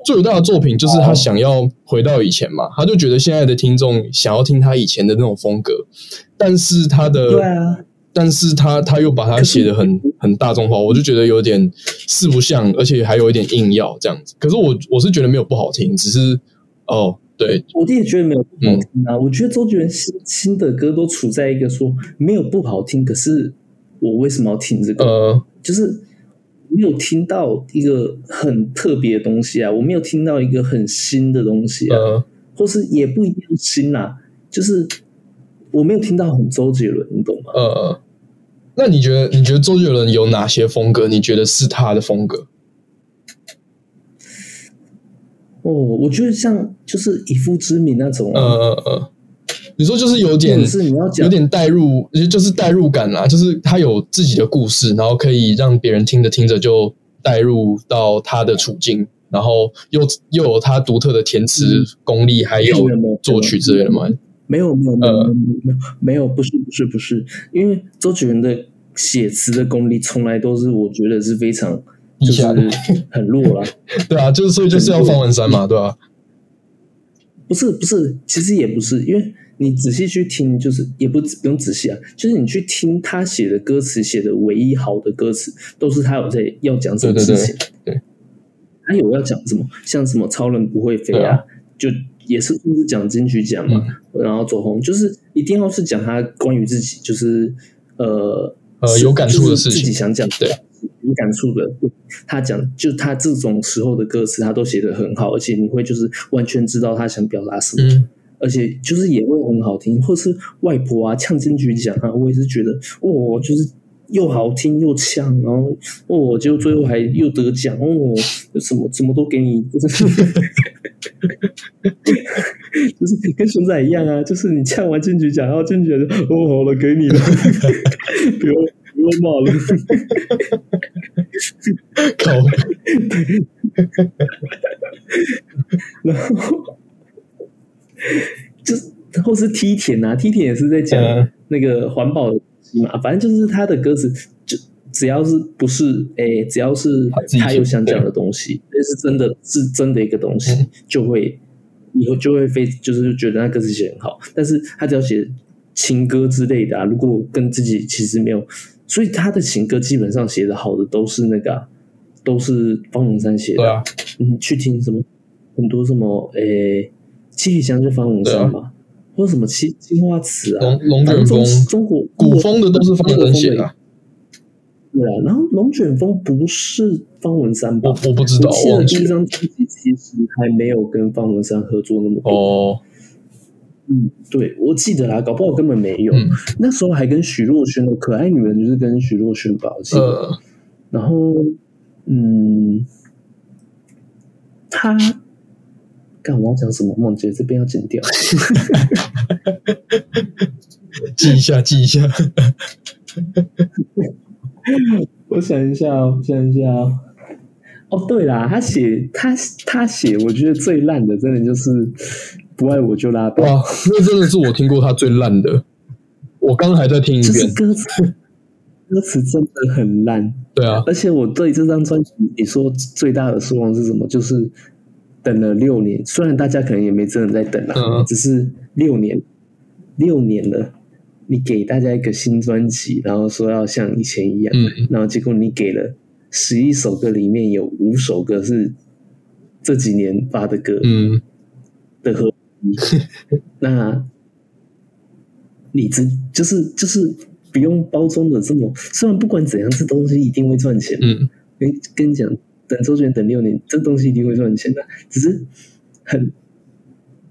最伟大的作品就是他想要回到以前嘛，他就觉得现在的听众想要听他以前的那种风格，但是他的，对啊，但是他他又把它写的很很大众化，我就觉得有点四不像，而且还有一点硬要这样子。可是我我是觉得没有不好听，只是哦，对，我也觉得没有不好听啊。我觉得周杰伦新新的歌都处在一个说没有不好听，可是我为什么要听这个？呃，就是。没有听到一个很特别的东西啊，我没有听到一个很新的东西啊，或是也不一定新啊，就是我没有听到很周杰伦，你懂吗？呃，那你觉得你觉得周杰伦有哪些风格？你觉得是他的风格？哦，我觉得像就是以父之名那种，呃呃呃。你说就是有点，是你要讲有点代入，就是代入感啦，就是他有自己的故事，然后可以让别人听着听着就代入到他的处境，然后又又有他独特的填词功力，还有作曲之类的吗？没有没有没有没有没有不是不是不是，因为周杰伦的写词的功力从来都是我觉得是非常就是很弱了，<laughs> 对啊，就是所以就是要方文山嘛，对吧？不是不是，其实也不是，因为。你仔细去听，就是也不不用仔细啊，就是你去听他写的歌词，写的唯一好的歌词，都是他有在要讲什么事情。对，他有要讲什么，像什么超人不会飞啊，就也是就是讲金曲奖嘛，然后走红，就是一定要是讲他关于自己，就是呃呃有感触的事情，自己想讲对。有感触的，他讲就他这种时候的歌词，他都写的很好，而且你会就是完全知道他想表达什么。而且就是也会很好听，或是外婆啊唱金曲奖啊，我也是觉得哦，就是又好听又呛，然后哦，结果最后还又得奖哦，什么什么都给你，就是就是跟熊仔一样啊，就是你唱完金曲奖，然后金曲奖哦好了给你了，不要不要骂了，靠，然后。<laughs> 就是或是梯田啊，梯田也是在讲那个环保的嘛。反正就是他的歌词，就只要是不是诶，只要是他有想讲的东西，那是真的是真的一个东西，就会以后就会非就是觉得那歌词写很好。但是他只要写情歌之类的啊，如果跟自己其实没有，所以他的情歌基本上写的好的都是那个都是方文山写的。你去听什么很多什么诶。七里香就方文山嘛，或者什么青青花瓷啊，龙龙卷风，中国古风的都是方文山写的。对啊，然后龙卷风不是方文山吧？我我不知道，我记得第一张专辑其实还没有跟方文山合作那么多。哦，嗯，对，我记得啦，搞不好根本没有。那时候还跟许若瑄的《可爱女人》就是跟许若瑄吧，我记得。然后，嗯，他。干我要讲什么？梦姐这边要剪掉，<laughs> 记一下，记一下。<laughs> 我想一下，我想一下。哦，对啦，他写他他写，我觉得最烂的，真的就是不爱我就拉倒。哇，那真的是我听过他最烂的。我刚还在听一遍，歌词 <laughs> 歌词真的很烂。对啊，而且我对这张专辑，你说最大的失望是什么？就是。等了六年，虽然大家可能也没真的在等啊，只是六年，六年了，你给大家一个新专辑，然后说要像以前一样，然后结果你给了十一首歌里面有五首歌是这几年发的歌，嗯。的合一，<laughs> 那你只就是就是不用包装的这么，虽然不管怎样，这东西一定会赚钱。嗯，跟跟你讲，等周杰伦等六年，这东西一定会赚钱的，只是很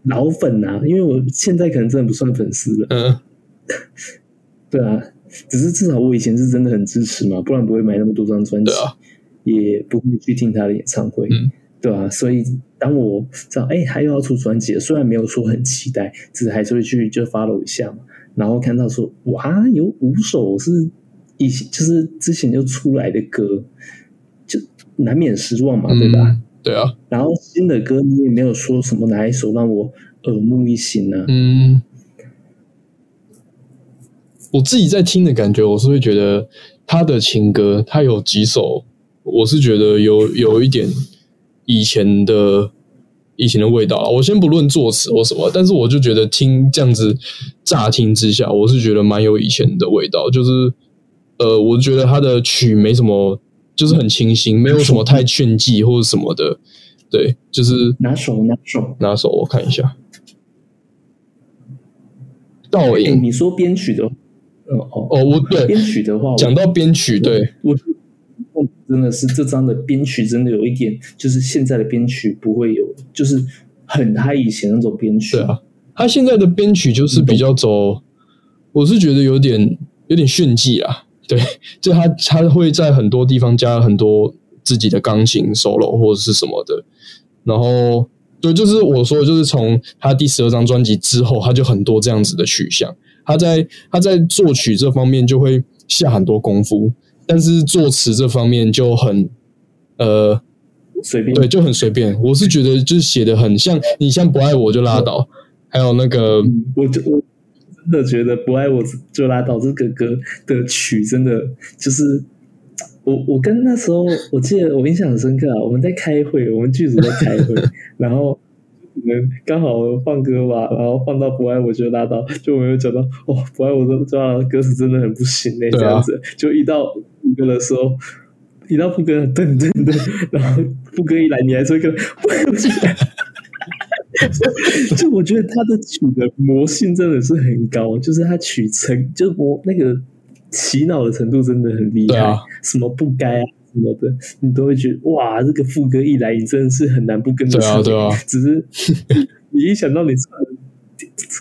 老粉啊，因为我现在可能真的不算粉丝了。嗯，<laughs> 对啊，只是至少我以前是真的很支持嘛，不然不会买那么多张专辑，啊，也不会去听他的演唱会。嗯对啊，所以当我知道哎，还有要出专辑了，虽然没有说很期待，只是还是会去就 follow 一下嘛。然后看到说哇，有五首是以前就是之前就出来的歌，就难免失望嘛，对吧？嗯对啊，然后新的歌你也没有说什么哪一首让我耳目一新呢、嗯，我自己在听的感觉，我是会觉得他的情歌，他有几首，我是觉得有有一点以前的以前的味道啊。我先不论作词或什么，但是我就觉得听这样子乍听之下，我是觉得蛮有以前的味道。就是呃，我觉得他的曲没什么，就是很清新，没有什么太炫技或者什么的。对，就是拿手拿手拿手我看一下，倒哎，影。你说编曲的，哦哦，哦，我对编曲的话，我讲到编曲，对，我我真的是这张的编曲真的有一点，就是现在的编曲不会有，就是很他以前那种编曲。对啊，他现在的编曲就是比较走，我是觉得有点有点炫技啊。对，<laughs> 就他他会在很多地方加很多自己的钢琴 solo 或者是什么的，然后对，就是我说的，就是从他第十二张专辑之后，他就很多这样子的取向。他在他在作曲这方面就会下很多功夫，但是作词这方面就很呃随便对，就很随便。我是觉得就是写的很像，你像不爱我就拉倒，还有那个嗯我就我真的觉得不爱我就拉倒这个歌的曲真的就是我我跟那时候我记得我印象很深刻啊，我们在开会，我们剧组在开会，然后。可能刚好放歌吧，然后放到不爱我就拉倒，就我们有讲到哦，不爱我就拉倒，歌词真的很不行嘞、这样子。就一到副歌的时候，一到副歌噔噔噔，然后副歌一来，你还是会跟不爱我就拉倒。<laughs> 就我觉得他的曲的魔性真的是很高，就是他曲成就魔那个洗脑的程度真的很厉害，啊什么不该啊什么的，你都会觉得哇，这个副歌一来，你真的是很难不跟着对啊唱。对啊只是你一想到你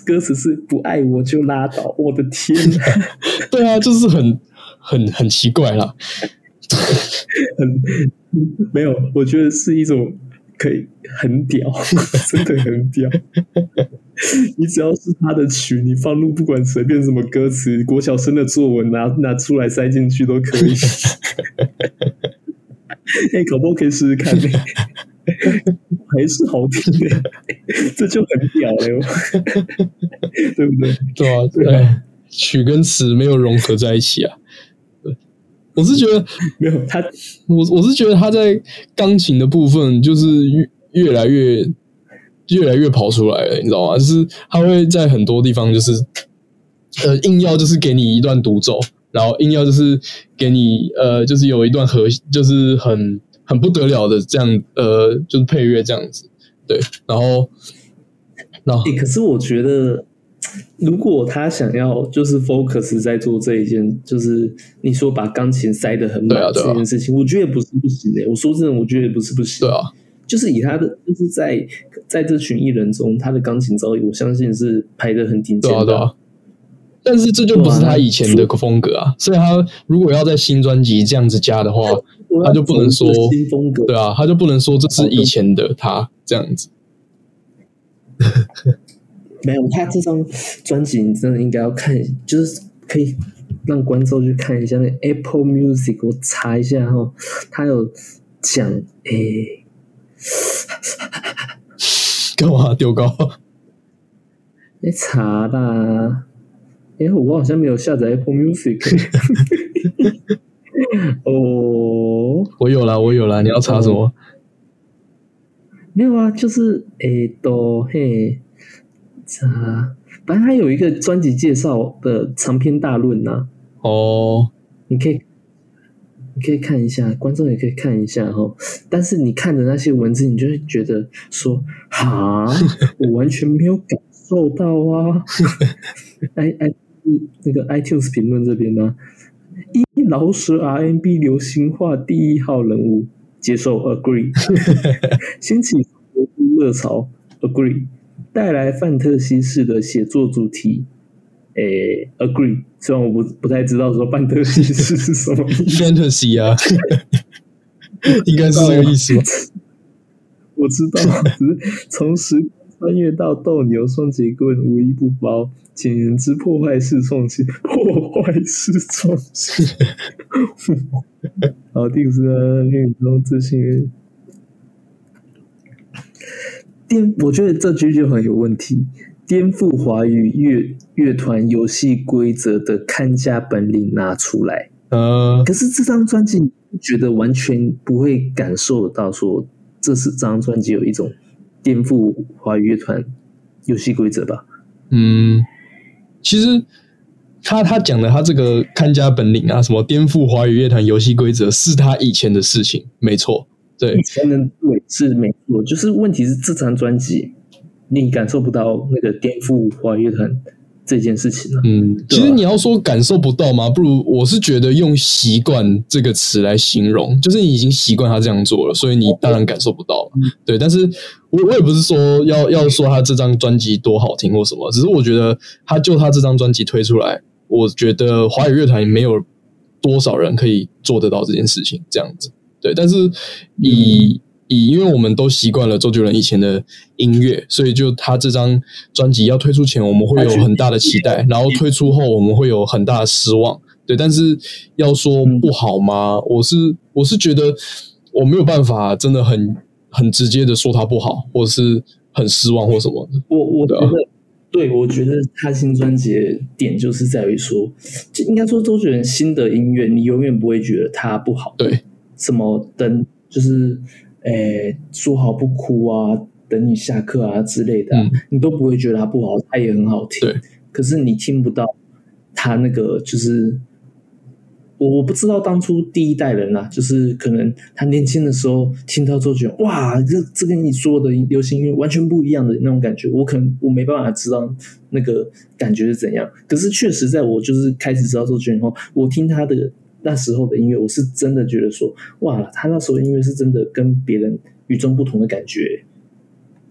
歌词是不爱我就拉倒，我的天哪，<laughs> 对啊，就是很很很奇怪啦。<laughs> 很没有，我觉得是一种可以很屌，<laughs> 真的很屌。<laughs> 你只要是他的曲，你放入不管随便什么歌词，国小生的作文拿拿出来塞进去都可以。<laughs> 哎、搞不好可以试试看、欸，还是好听的、这就很屌了、对不对？对啊，对啊，曲跟词没有融合在一起啊。对，我是觉得，<laughs> 没有他，我我是觉得他在钢琴的部分就是越越来越越来越跑出来了，你知道吗？就是他会在很多地方就是呃硬要就是给你一段独奏，然后硬要就是给你呃就是有一段和就是很很不得了的这样呃就是配乐这样子，对，然后然后欸，可是我觉得，如果他想要就是 focus 在做这一件，就是你说把钢琴塞得很满对啊啊这件事情，我觉得也不是不行的、我说真的，我觉得也不是不行。对啊，就是以他的，就是在在这群艺人中，他的钢琴造诣，我相信是排得很顶尖的。对啊对啊。但是这就不是他以前的风格啊，所以他如果要在新专辑这样子加的话，<laughs> 他就不能说新风格。对啊，他就不能说这是以前的他这样子。<laughs> 没有，他这张专辑你真的应该要看，就是可以让观众去看一下那 Apple Music，我查一下哈，他有讲诶。干嘛丢高？你查啦，因为我好像没有下载 Apple Music。<laughs> 哦，我有啦，我有啦。你要查什么？没有啊，就是诶都嘿查，反正他有一个专辑介绍的长篇大论呐、哦，你可以，你可以看一下，观众也可以看一下哈。但是你看着那些文字，你就会觉得说：“哈，<laughs> 我完全没有感受到啊。”i <laughs> i 那个 iTunes 评论这边呢，一老舍 RMB 流行化第一号人物，接受 Agree，<laughs> 掀起热潮 Agree，带来范特西式的写作主题。诶，agree。虽然我不不太知道说范特西是是什么意思，fantasy 啊，<laughs> 应该是这个意思。我知道，<laughs> 只是从时穿越到斗牛双节棍无一不包。简言之，破坏式创新，破坏式创新。<laughs> 好，第五个恋与中自信。颠，我觉得这句就很有问题。颠覆华语乐乐团游戏规则的看家本领拿出来，呃，可是这张专辑觉得完全不会感受到说这是这张专辑有一种颠覆华语乐团游戏规则吧？嗯，其实他他讲的他这个看家本领啊，什么颠覆华语乐团游戏规则是他以前的事情，没错，对，以前的对是没错，就是问题是这张专辑。你感受不到那个颠覆华乐团这件事情呢？嗯，其实你要说感受不到吗？不如我是觉得用“习惯”这个词来形容，就是你已经习惯他这样做了，所以你当然感受不到。对，但是我我也不是说要要说他这张专辑多好听或什么，只是我觉得他就他这张专辑推出来，我觉得华语乐团没有多少人可以做得到这件事情，这样子。对，但是以以，因为我们都习惯了周杰伦以前的音乐，所以就他这张专辑要推出前，我们会有很大的期待，然后推出后我们会有很大的失望。对，但是要说不好吗？我是我是觉得我没有办法，真的很很直接的说他不好，或是很失望或什么的。我我觉得，对我觉得他新专辑的点就是在于说，就应该说周杰伦新的音乐，你永远不会觉得他不好。对，什么等就是。诶，说好不哭啊，等你下课啊之类的，你都不会觉得它不好，它也很好听。对，可是你听不到他那个，就是我我不知道当初第一代人啊，就是可能他年轻的时候听到之后觉得哇，这这跟你说的流行音乐完全不一样的那种感觉，我可能我没办法知道那个感觉是怎样。可是确实在我就是开始知道周杰伦后，我听他的。那时候的音乐，我是真的觉得说，哇，他那时候音乐是真的跟别人与众不同的感觉，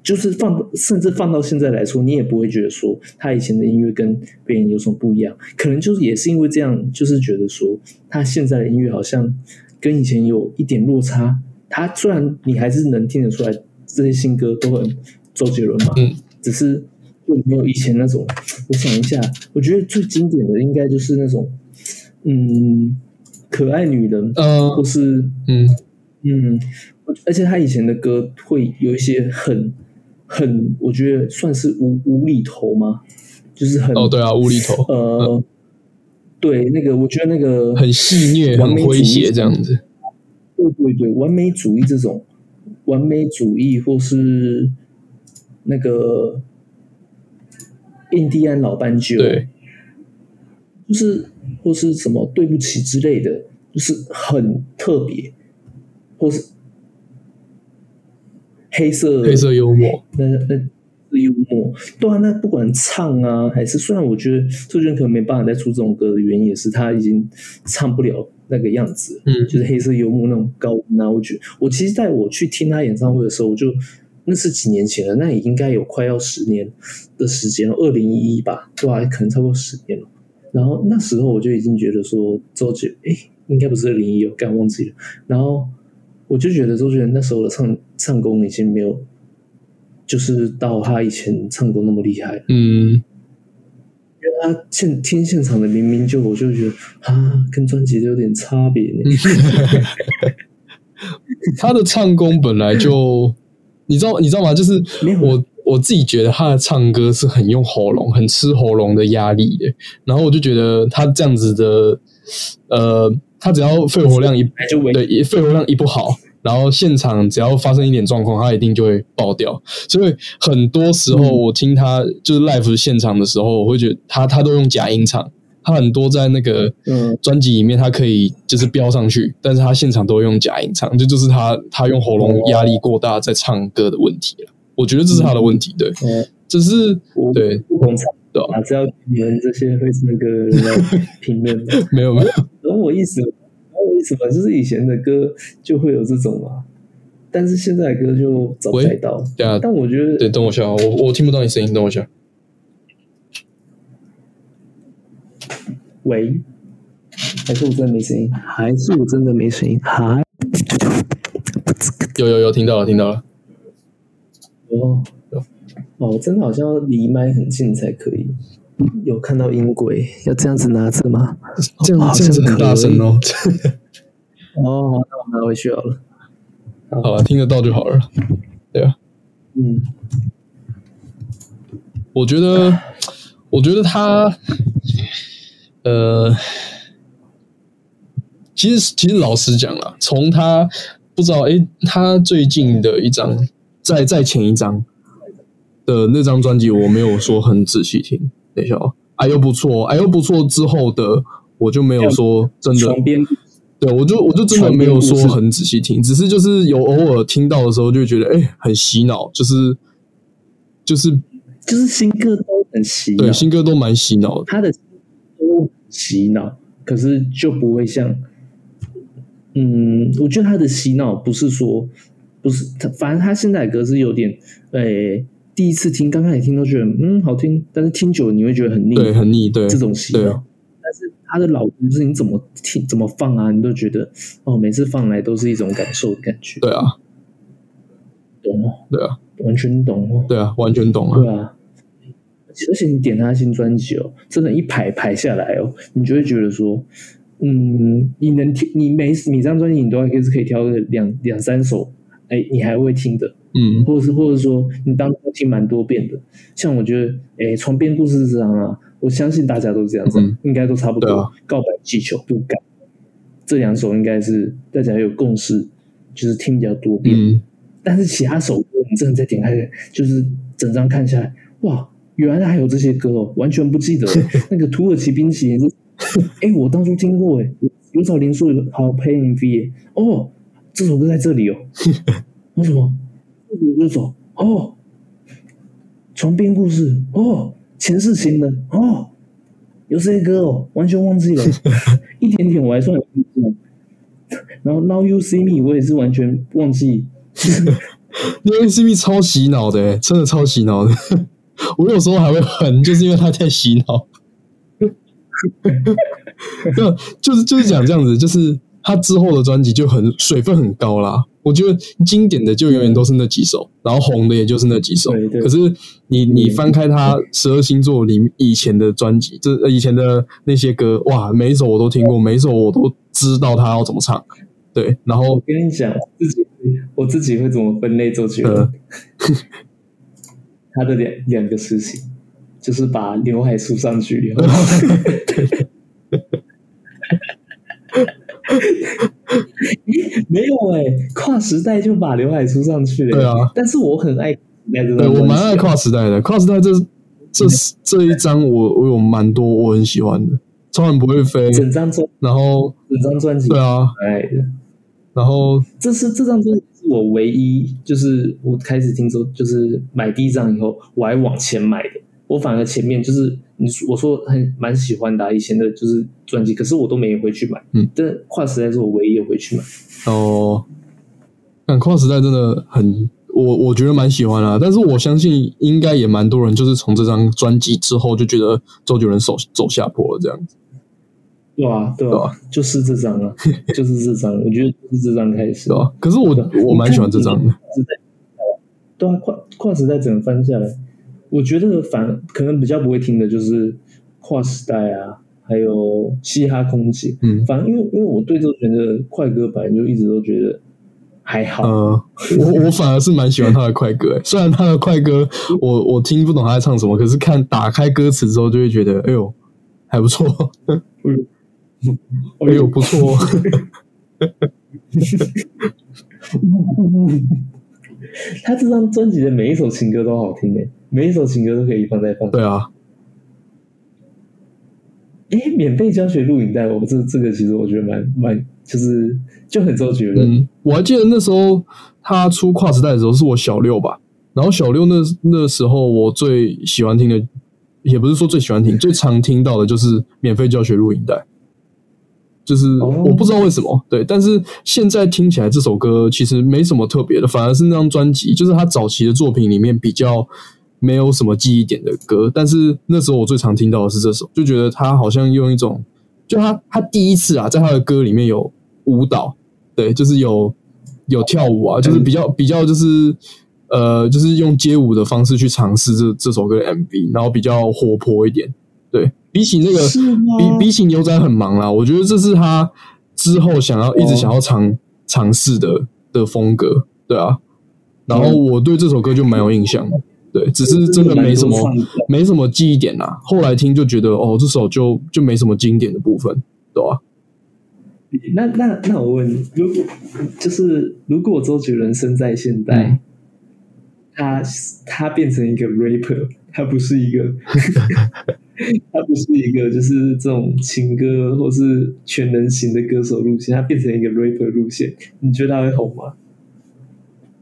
就是放，甚至放到现在来说，你也不会觉得说他以前的音乐跟别人有什么不一样。可能就是也是因为这样，就是觉得说他现在的音乐好像跟以前有一点落差。他虽然你还是能听得出来，这些新歌都很周杰伦嘛，嗯，只是就没有以前那种。我想一下，我觉得最经典的应该就是那种，嗯。可爱女人，呃，或是嗯嗯，而且他以前的歌会有一些很很，我觉得算是无无厘头吗？就是很哦，对啊，无厘头，呃，对，那个我觉得那个很戏虐、很诙谐这样子。对对对，完美主义这种完美主义，或是那个印第安老斑鸠，对，就是。或是什么对不起之类的，就是很特别，或是黑色黑色幽默，那那幽默，对啊，那不管唱啊还是，虽然我觉得周杰伦可能没办法再出这种歌的原因，也是他已经唱不了那个样子，嗯，就是黑色幽默那种高音啊。我觉得我其实在我去听他演唱会的时候，我就那是几年前了，那也应该有快要十年的时间了，二零一一吧，对吧？可能超过十年了。然后那时候我就已经觉得说周杰，哎，应该不是二零一，哦刚忘记了。然后我就觉得周杰伦那时候的唱唱功已经没有，就是到他以前唱功那么厉害。嗯，因为他现听现场的明明就我就觉得啊，跟专辑有点差别。<laughs> 他的唱功本来就，你知道你知道吗？就是我。我自己觉得他的唱歌是很用喉咙，很吃喉咙的压力的。然后我就觉得他这样子的，呃，他只要肺活量一对肺活量一不好，然后现场只要发生一点状况，他一定就会爆掉。所以很多时候我听他就是 live 现场的时候，我会觉得他他都用假音唱，他很多在那个专辑里面，他可以就是飙上去，但是他现场都会用假音唱，这就是他他用喉咙压力过大在唱歌的问题了。我觉得这是他的问题，对，只是对不同场对啊，只要你们这些会唱歌的人评论，<laughs> 没有没有，懂我意思，懂我意思吧？就是以前的歌就会有这种嘛。但是现在的歌就找不到，对啊。但我觉得，对，等我一下，我我听不到你声音，等我一下。喂，还是我真的没声音？还是我真的没声音？还有有有听到了，听到了。哦哦，真的好像要离麦很近才可以。有看到音轨，要这样子拿着吗？这样这样子很大声哦。<laughs> 哦，好，那我拿回去好了。好了，听得到就好了，对啊，嗯，我觉得，我觉得他，呃，其实其实老实讲了，从他不知道，哎，他最近的一张，在在前一张的那张专辑，我没有说很仔细听，等一下哦，哎又不错，哎又不错之后的，我就没有说真的。对，我就我就真的没有说很仔细听，只是就是有偶尔听到的时候，就觉得哎，很洗脑，就是就是就是新歌都很洗脑，对，新歌都蛮洗脑的，他的都洗脑，可是就不会像，嗯，我觉得他的洗脑不是说不是他，反正他现在的歌是有点，哎，第一次听，刚开始听都觉得嗯好听，但是听久了你会觉得很腻，对，很腻，对，这种型。对啊。但是他的老歌是你怎么听怎么放啊，你都觉得哦，每次放来都是一种感受的感觉。对啊，懂哦。对啊，完全懂哦。对啊，完全懂啊。对啊，而且你点他新专辑哦，真的，一排排下来哦，你就会觉得说，嗯，你能听，你每每张专辑你都还可以可以挑个两两三首，哎，你还会听的，嗯，或者是或者说你当初听蛮多遍的，像我觉得，哎，床边故事这张啊。我相信大家都这样子，应该都差不多。告白气球不敢，这两首应该是大家有共识，就是听比较多遍。但是其他首歌，你真的再点开，就是整张看下来，哇，原来还有这些歌哦，完全不记得。<laughs> 那个土耳其冰淇淋，<laughs> 哎，我当初听过，哎，有找林书好 paying V，哦，这首歌在这里哦。<laughs> 为什么？这首哦，床边故事哦。前世情人哦，有这些歌哦，完全忘记了。<laughs> 一点点我还算有印象，然后 Now You See Me 我也是完全忘记。<laughs> Now You See Me 超洗脑的，真的超洗脑的。我有时候还会哼，就是因为它太洗脑。就就是就是讲这样子，就是他之后的专辑就很水分很高啦。我觉得经典的就永远都是那几首，然后红的也就是那几首。可是你你翻开他十二星座里以前的专辑，这以前的那些歌，哇，每一首我都听过，每一首我都知道他要怎么唱。对，然后我跟你讲，自己我自己会怎么分类周杰伦？他的两两个事情，就是把刘海梳上去。<laughs> 没有哎，跨时代就把刘海梳上去了。对啊，但是我很爱，对我蛮爱跨时代的。跨时代这这这一张，我我有蛮多我很喜欢的，超人不会飞，整张专，然后整张专辑，对啊，爱的。然后这是这张专辑是我唯一，就是我开始听说，就是买第一张以后，我还往前买的。我反而前面就是你我说很蛮喜欢的以前的就是专辑，可是我都没回去买。嗯，但跨时代是我唯一有回去买。哦，但跨时代真的很，我我觉得蛮喜欢啊。但是我相信应该也蛮多人就是从这张专辑之后就觉得周杰伦走走下坡了这样子。对啊，对啊，就是这张啊，就是这张，我觉得就是这张开始。对啊，可是我我蛮喜欢这张的。对啊，跨跨时代整个翻下来。我觉得反可能比较不会听的就是跨时代啊，还有嘻哈空姐。嗯，反正因为因为我对周杰伦的快歌版就一直都觉得还好。嗯，我我反而是蛮喜欢他的快歌，虽然他的快歌我我听不懂他在唱什么，可是看打开歌词之后就会觉得，哎呦还不错，哎呦不错。<laughs> <laughs> 他这张专辑的每一首情歌都好听诶，每一首情歌都可以放在放。对啊，哎，哎，免费教学录影带，我这这个其实我觉得蛮蛮，就是就很周杰伦。我还记得那时候他出跨时代的时候，是我小六吧。然后小六那那时候，我最喜欢听的，也不是说最喜欢听，最常听到的就是免费教学录影带。就是我不知道为什么，对，但是现在听起来这首歌其实没什么特别的，反而是那张专辑，就是他早期的作品里面比较没有什么记忆点的歌。但是那时候我最常听到的是这首，就觉得他好像用一种，就他他第一次啊，在他的歌里面有舞蹈，对，就是有有跳舞啊，就是比较比较就是。呃，就是用街舞的方式去尝试这这首歌的 MV，然后比较活泼一点。对比起那个，比比起牛仔很忙啦，我觉得这是他之后想要一直想要尝尝试的的风格。对啊，然后我对这首歌就蛮有印象。对，只是真的没什么没什么记忆点啦。后来听就觉得，哦，这首就就没什么经典的部分，对吧？那那那我问，如果就是如果周杰伦生在现代？他他变成一个 rapper，他不是一个，他不是一个就是这种情歌或是全能型的歌手路线，他变成一个 rapper 路线，你觉得他会红吗？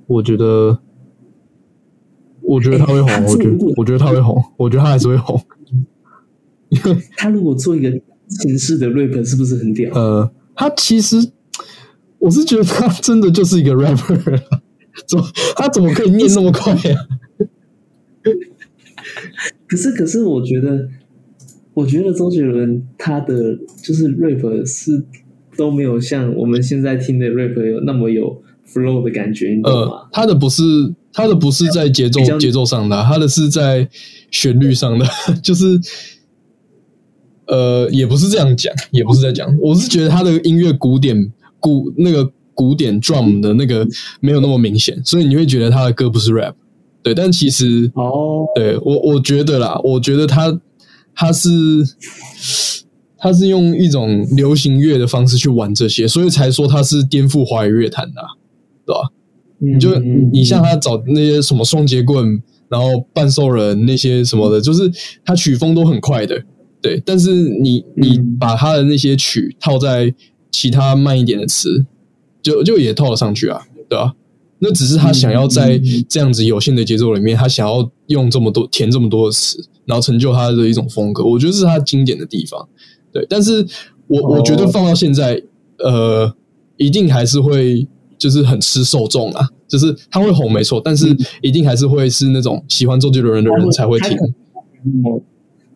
我觉得，我觉得他会红，我觉得我觉得他会红，我觉得他还是会红。<laughs> 他如果做一个前世的 rapper，是不是很屌？呃，他其实我是觉得他真的就是一个 rapper。怎么他怎么可以念那么快 <laughs> 呀？可是可是，我觉得，我觉得周杰伦他的就是 rap 是都没有像我们现在听的 rap 有那么有 flow 的感觉，你懂吗？他的不是他的不是在节奏节奏上的，他的是在旋律上的，<laughs> 就是呃，也不是这样讲，也不是在讲，我是觉得他的音乐古典古那个。古典 drum 的那个没有那么明显，所以你会觉得他的歌不是 rap，对，但其实哦，对我我觉得啦，我觉得他他是他是用一种流行乐的方式去玩这些，所以才说他是颠覆华语乐坛的，对吧？你就你像他找那些什么双节棍，然后半兽人那些什么的，就是他曲风都很快的，对，但是你你把他的那些曲套在其他慢一点的词。就就也套了上去啊，对吧？那只是他想要在这样子有限的节奏里面，他想要用这么多填这么多的词，然后成就他的一种风格。我觉得是他经典的地方，对。但是我我觉得放到现在，呃，一定还是会就是很吃受众啊，就是他会红没错，但是一定还是会是那种喜欢周杰伦的人才会听。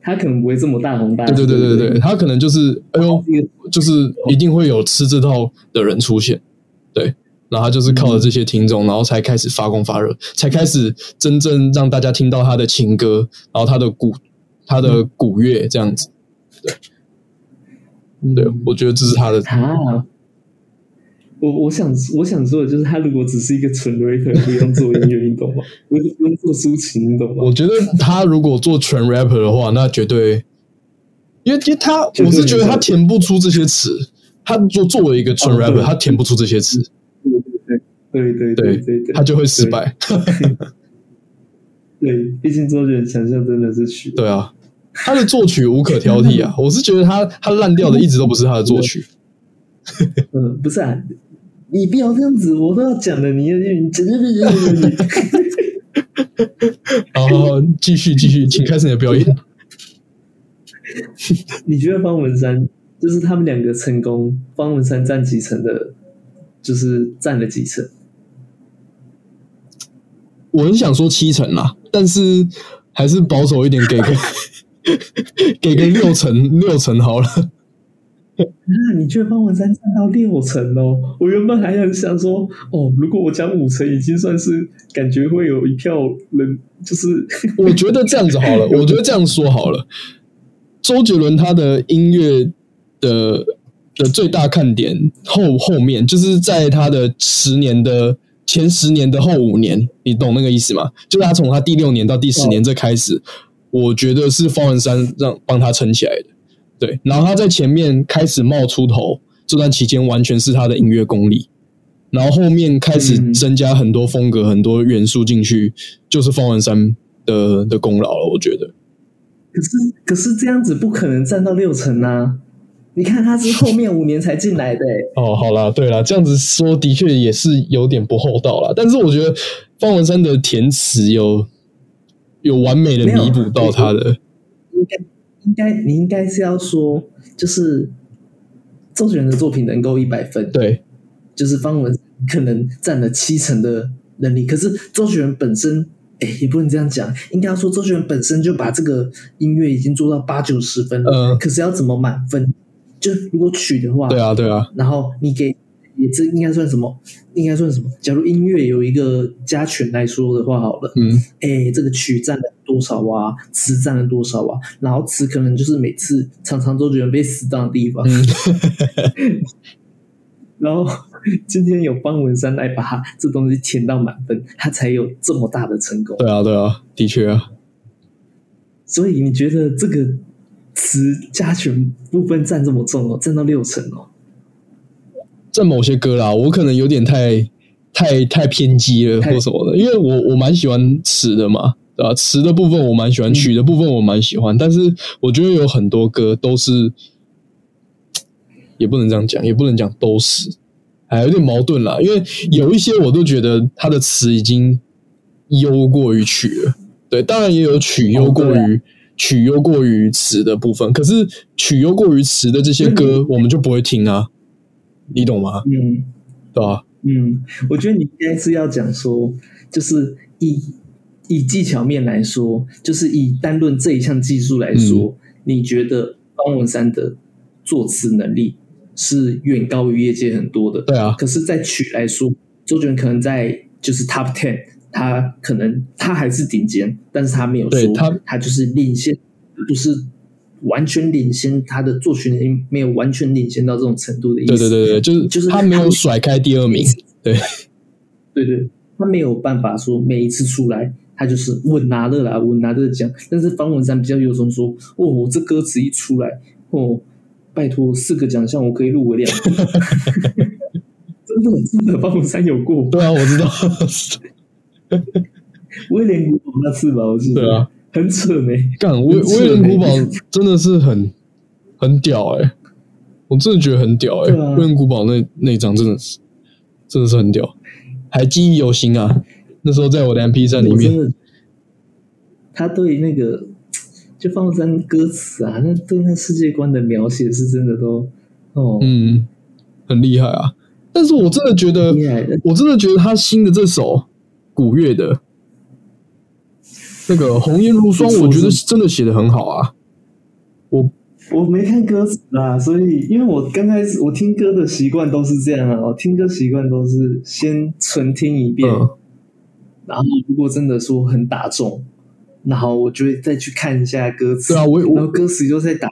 他可能不会这么大红大紫。对对对对对，他可能就是哎呦，就是一定会有吃这套的人出现。对，然后他就是靠着这些听众，然后才开始发光发热，才开始真正让大家听到他的情歌，然后他的鼓，他的鼓乐这样子。对，对，我觉得这是他的。啊，我我想我想说的就是，他如果只是一个纯 rapper，不用做音乐，你懂吗？不用做抒情，你懂吗？我觉得他如果做纯 rapper 的话，那绝对，因为因为他，我是觉得他填不出这些词。他做作为一个纯 rapper，他填不出这些词，对对对对对对，他就会失败。<laughs> 对，毕竟周杰伦强项真的是曲。对啊，他的作曲无可挑剔啊！我是觉得他他烂掉的一直都不是他的作曲。<laughs> 嗯，不是啊，你不要这样子，我都要讲的，你你真的是。好，继续继续，请开始你的表演。<laughs> 你觉得方文山？就是他们两个成功，方文山占几成的，就是占了几成。我很想说七成啦，但是还是保守一点，给个 <laughs> 给个六成，六成好了。那你觉得方文山占到六成哦？我原本还很想说，哦，如果我讲五成，已经算是感觉会有一票人，就是 <laughs> <laughs> 我觉得这样子好了，我觉得这样说好了。周杰伦他的音乐。的的最大看点后后面就是在他的十年的前十年的后五年，你懂那个意思吗？就是他从他第六年到第十年这开始，我觉得是方文山让帮他撑起来的。对，然后他在前面开始冒出头这段期间，完全是他的音乐功力。然后后面开始增加很多风格、很多元素进去，就是方文山的的功劳了。我觉得。可是可是这样子不可能占到六成啊！你看他是后面五年才进来的。哦，好啦，对啦，这样子说的确也是有点不厚道啦。但是我觉得方文山的填词有有完美的弥补到他的。应该你应该是要说，就是周杰伦的作品能够一百分，对，就是方文可能占了七成的能力。可是周杰伦本身。哎，也不能这样讲，应该要说周杰伦本身就把这个音乐已经做到八九十分了。嗯，可是要怎么满分？就如果曲的话，对啊，对啊。然后你给，也这应该算什么？应该算什么？假如音乐有一个加权来说的话，好了，嗯，哎，这个曲占了多少啊？词占了多少啊？然后词可能就是每次常常都觉得被死当的地方。<laughs> 然后今天有方文山来把这东西填到满分，他才有这么大的成功。对啊，对啊，的确啊。所以你觉得这个词加权部分占这么重哦，占到六成哦？在某些歌啦，我可能有点太太太偏激了或什么的，因为我我蛮喜欢词的嘛，对吧？词的部分我蛮喜欢，曲的部分我蛮喜欢，但是我觉得有很多歌都是。也不能这样讲，也不能讲都是，哎有点矛盾啦。因为有一些我都觉得他的词已经优过于曲了，对，当然也有曲优过于曲优过于词的部分。可是曲优过于词的这些歌，我们就不会听啊，你懂吗？嗯，对吧？嗯，我觉得你应该是要讲说，就是以以技巧面来说，就是以单论这一项技术来说，你觉得方文山的作词能力？是远高于业界很多的，对啊。可是，在曲来说，周杰伦可能在就是 top ten，他可能他还是顶尖，但是他没有说他他就是领先，不是完全领先，他的作曲能力没有完全领先到这种程度的意思。对对对对，就是就是他没有甩开第二名，对对对，他没有办法说每一次出来他就是稳拿的啦，稳拿的奖。但是方文山比较有种说，哦，我这歌词一出来，哦。拜托，四个奖项我可以入围两个，真的真的，方文山有过。对啊，我知道。威廉古堡那次吧，我记得。对啊，很扯呢。干威威廉古堡真的是很很屌哎，我真的觉得很屌哎。威廉古堡那那张真的是真的是很屌，还记忆犹新啊。那时候在我的 M P 三里面，他对那个。就放山歌词啊，那对那世界观的描写是真的都哦，嗯，很厉害啊。但是我真的觉得，我真的觉得他新的这首古乐的那个《红颜如霜》，我觉得真的写的很好啊。我我没看歌词啊，所以因为我刚开始我听歌的习惯都是这样啊，我听歌习惯都是先纯听一遍，然后如果真的说很打中。然后我就会再去看一下歌词，对啊，我然后歌词就在打，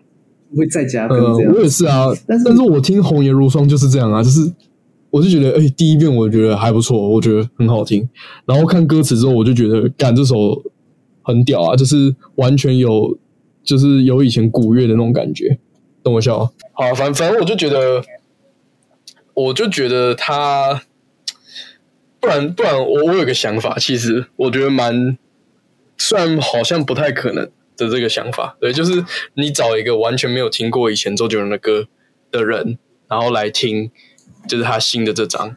会再加分这样。我也是啊，但是但是我听《红颜如霜》就是这样啊，就是我就觉得，哎，第一遍我觉得还不错，我觉得很好听。然后看歌词之后，我就觉得，干这首很屌啊，就是完全有，就是有以前古乐的那种感觉。等我笑，好，反反正我就觉得，我就觉得他，不然不然，我我有个想法，其实我觉得蛮。虽然好像不太可能的这个想法，对，就是你找一个完全没有听过以前周杰伦的歌的人，然后来听，就是他新的这张，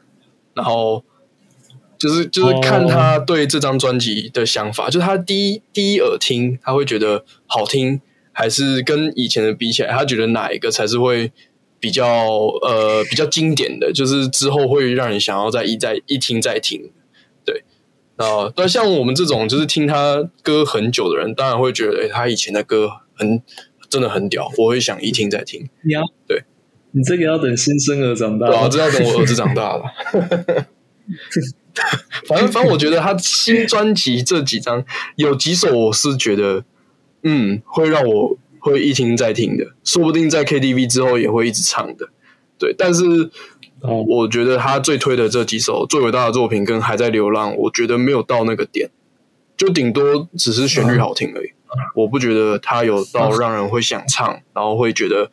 然后就是就是看他对这张专辑的想法，就是他第一第一耳听他会觉得好听，还是跟以前的比起来，他觉得哪一个才是会比较呃比较经典的，就是之后会让你想要再一再一听再听。对啊，但像我们这种就是听他歌很久的人，当然会觉得，哎，他以前的歌很真的很屌，我会想一听再听。你要对，你这个要等新生儿长大，对啊，这要等我儿子长大了。反 <laughs> 正反正，我觉得他新专辑这几张有几首，我是觉得，嗯，会让我会一听再听的，说不定在 KTV 之后也会一直唱的。对，但是。我觉得他最推的这几首最伟大的作品跟还在流浪，我觉得没有到那个点，就顶多只是旋律好听而已。我不觉得他有到让人会想唱，然后会觉得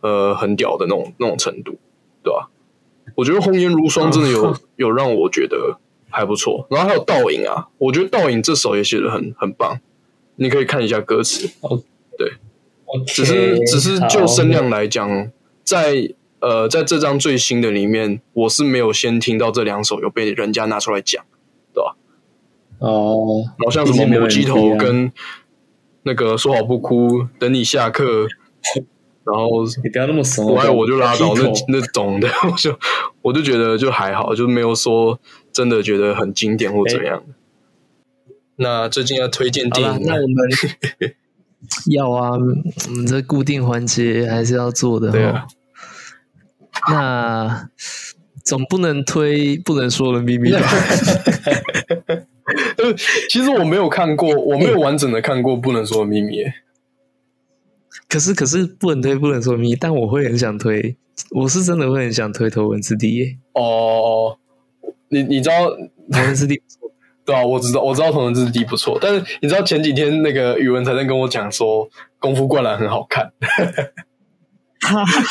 呃很屌的那种那种程度，对吧？我觉得《红颜如霜》真的有 <laughs> 有让我觉得还不错。然后还有《倒影》啊，我觉得《倒影》这首也写的很很棒。你可以看一下歌词。只是只是就声量来讲，在呃在这张最新的里面，我是没有先听到这两首有被人家拿出来讲，对吧？哦，然后像什么母鸡头跟那个说好不哭，等你下课。<laughs> 然后你不要那么怂，不爱我就拉倒，那那种的，<laughs> 我就我就觉得就还好，就没有说真的觉得很经典或怎样。那最近要推荐电影，那我们要啊，我们这固定环节还是要做的。对啊，那总不能推不能说的秘密吧？<laughs> 其实我没有看过，<laughs> 我没有完整的看过《不能说的秘密》。可是，可是不能推，不能说秘密，但我会很想推，我是真的会很想推《头文字 D》耶。哦，你你知道《头文字 D》对啊，我知道，我知道《头文字 D》不错，但是你知道前几天那个宇文才在跟我讲说《功夫灌篮》很好看，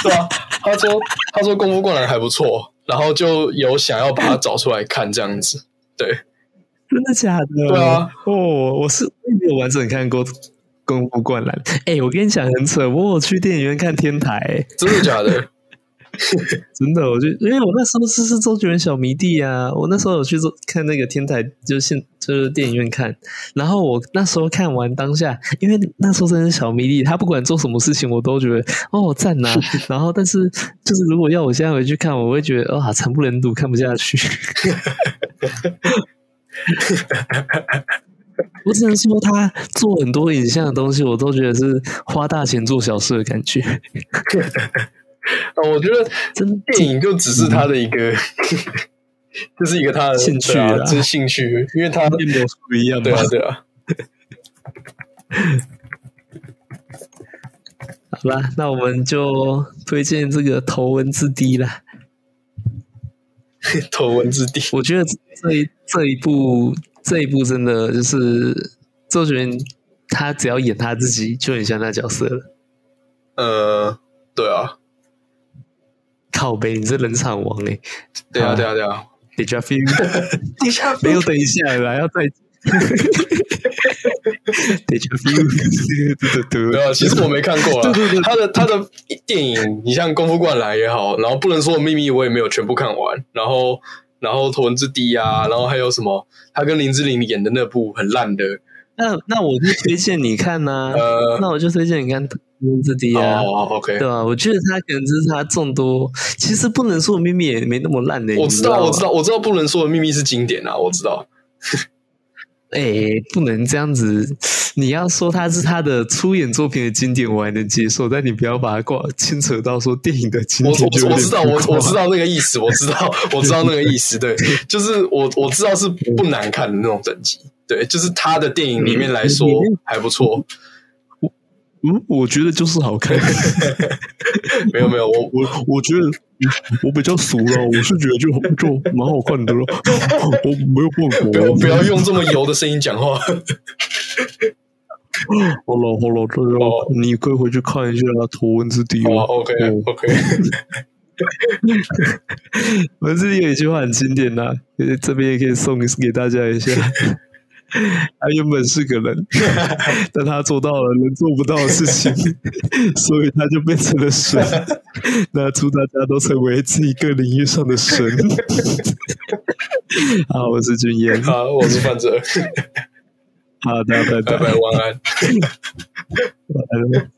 对啊，他说他说《功夫灌篮》还不错，然后就有想要把它找出来看这样子，对，真的假的？对啊，哦，我是没有完整看过。功夫灌篮，哎，我跟你讲很扯，我有去电影院看天台，真的假的？<laughs> 真的，我就因为我那时候是是周杰伦小迷弟啊，我那时候有去做看那个天台，就现就是电影院看，然后我那时候看完当下，因为那时候真的是小迷弟，他不管做什么事情，我都觉得哦赞呐，<laughs> 然后但是就是如果要我现在回去看，我会觉得哦惨不忍睹，看不下去。我只能说，他做很多影像的东西，我都觉得是花大钱做小事的感觉。啊，我觉得真电影就只是他的一个，就是一个他的兴趣啊，这是兴趣，因为他变魔术一样，对啊，对啊。<laughs> 好啦，那我们就推荐这个头文字 D 啦。头文字 D，<laughs> 我觉得这一这一部。这一部真的就是周杰伦，他只要演他自己就很像那角色了。呃，对啊，靠背，你是冷场王哎！对啊，对啊，对啊！Deja vu，<laughs> 没有等一下了，要再。<laughs> Deja vu，<laughs> 对啊，其实我没看过啊。他的他的电影，你像《功夫灌篮》也好，然后不能说的秘密我也没有全部看完，然后。然后头文字 D 啊，然后还有什么？他跟林志玲演的那部很烂的。那那我就推荐你看呐。呃，那我就推荐你看头文字低啊。哦，OK，对吧？我觉得他可能只是他众多，其实不能说的秘密也没那么烂的。我知道，我知道，我知道，不能说的秘密是经典啊，我知道。<laughs> 哎，不能这样子。你要说他是他的出演作品的经典，我还能接受，但你不要把它挂牵扯到说电影的经典。我我知道，我我知道那个意思，我知道，<laughs> 我知道那个意思。对，就是我我知道是不难看的那种等级。对，就是他的电影里面来说还不错。嗯，我觉得就是好看。<laughs> 没有没有，我我 <laughs> 我觉得我比较俗了，我是觉得就就蛮好看的了。我没有问过，不要不要用这么 <laughs> 油的声音讲话。好了好了，这样你可以回去看一下《头文字 D》哦。OK OK。文字 D 有一句话很经典呐，这边也可以送给大家一下。<laughs> 他原本是个人，<laughs> 但他做到了人做不到的事情，<laughs> 所以他就变成了神。那祝大家都成为自己各领域上的神。好，我是君彦。好，我是范哲。好的，拜拜，晚安。晚安。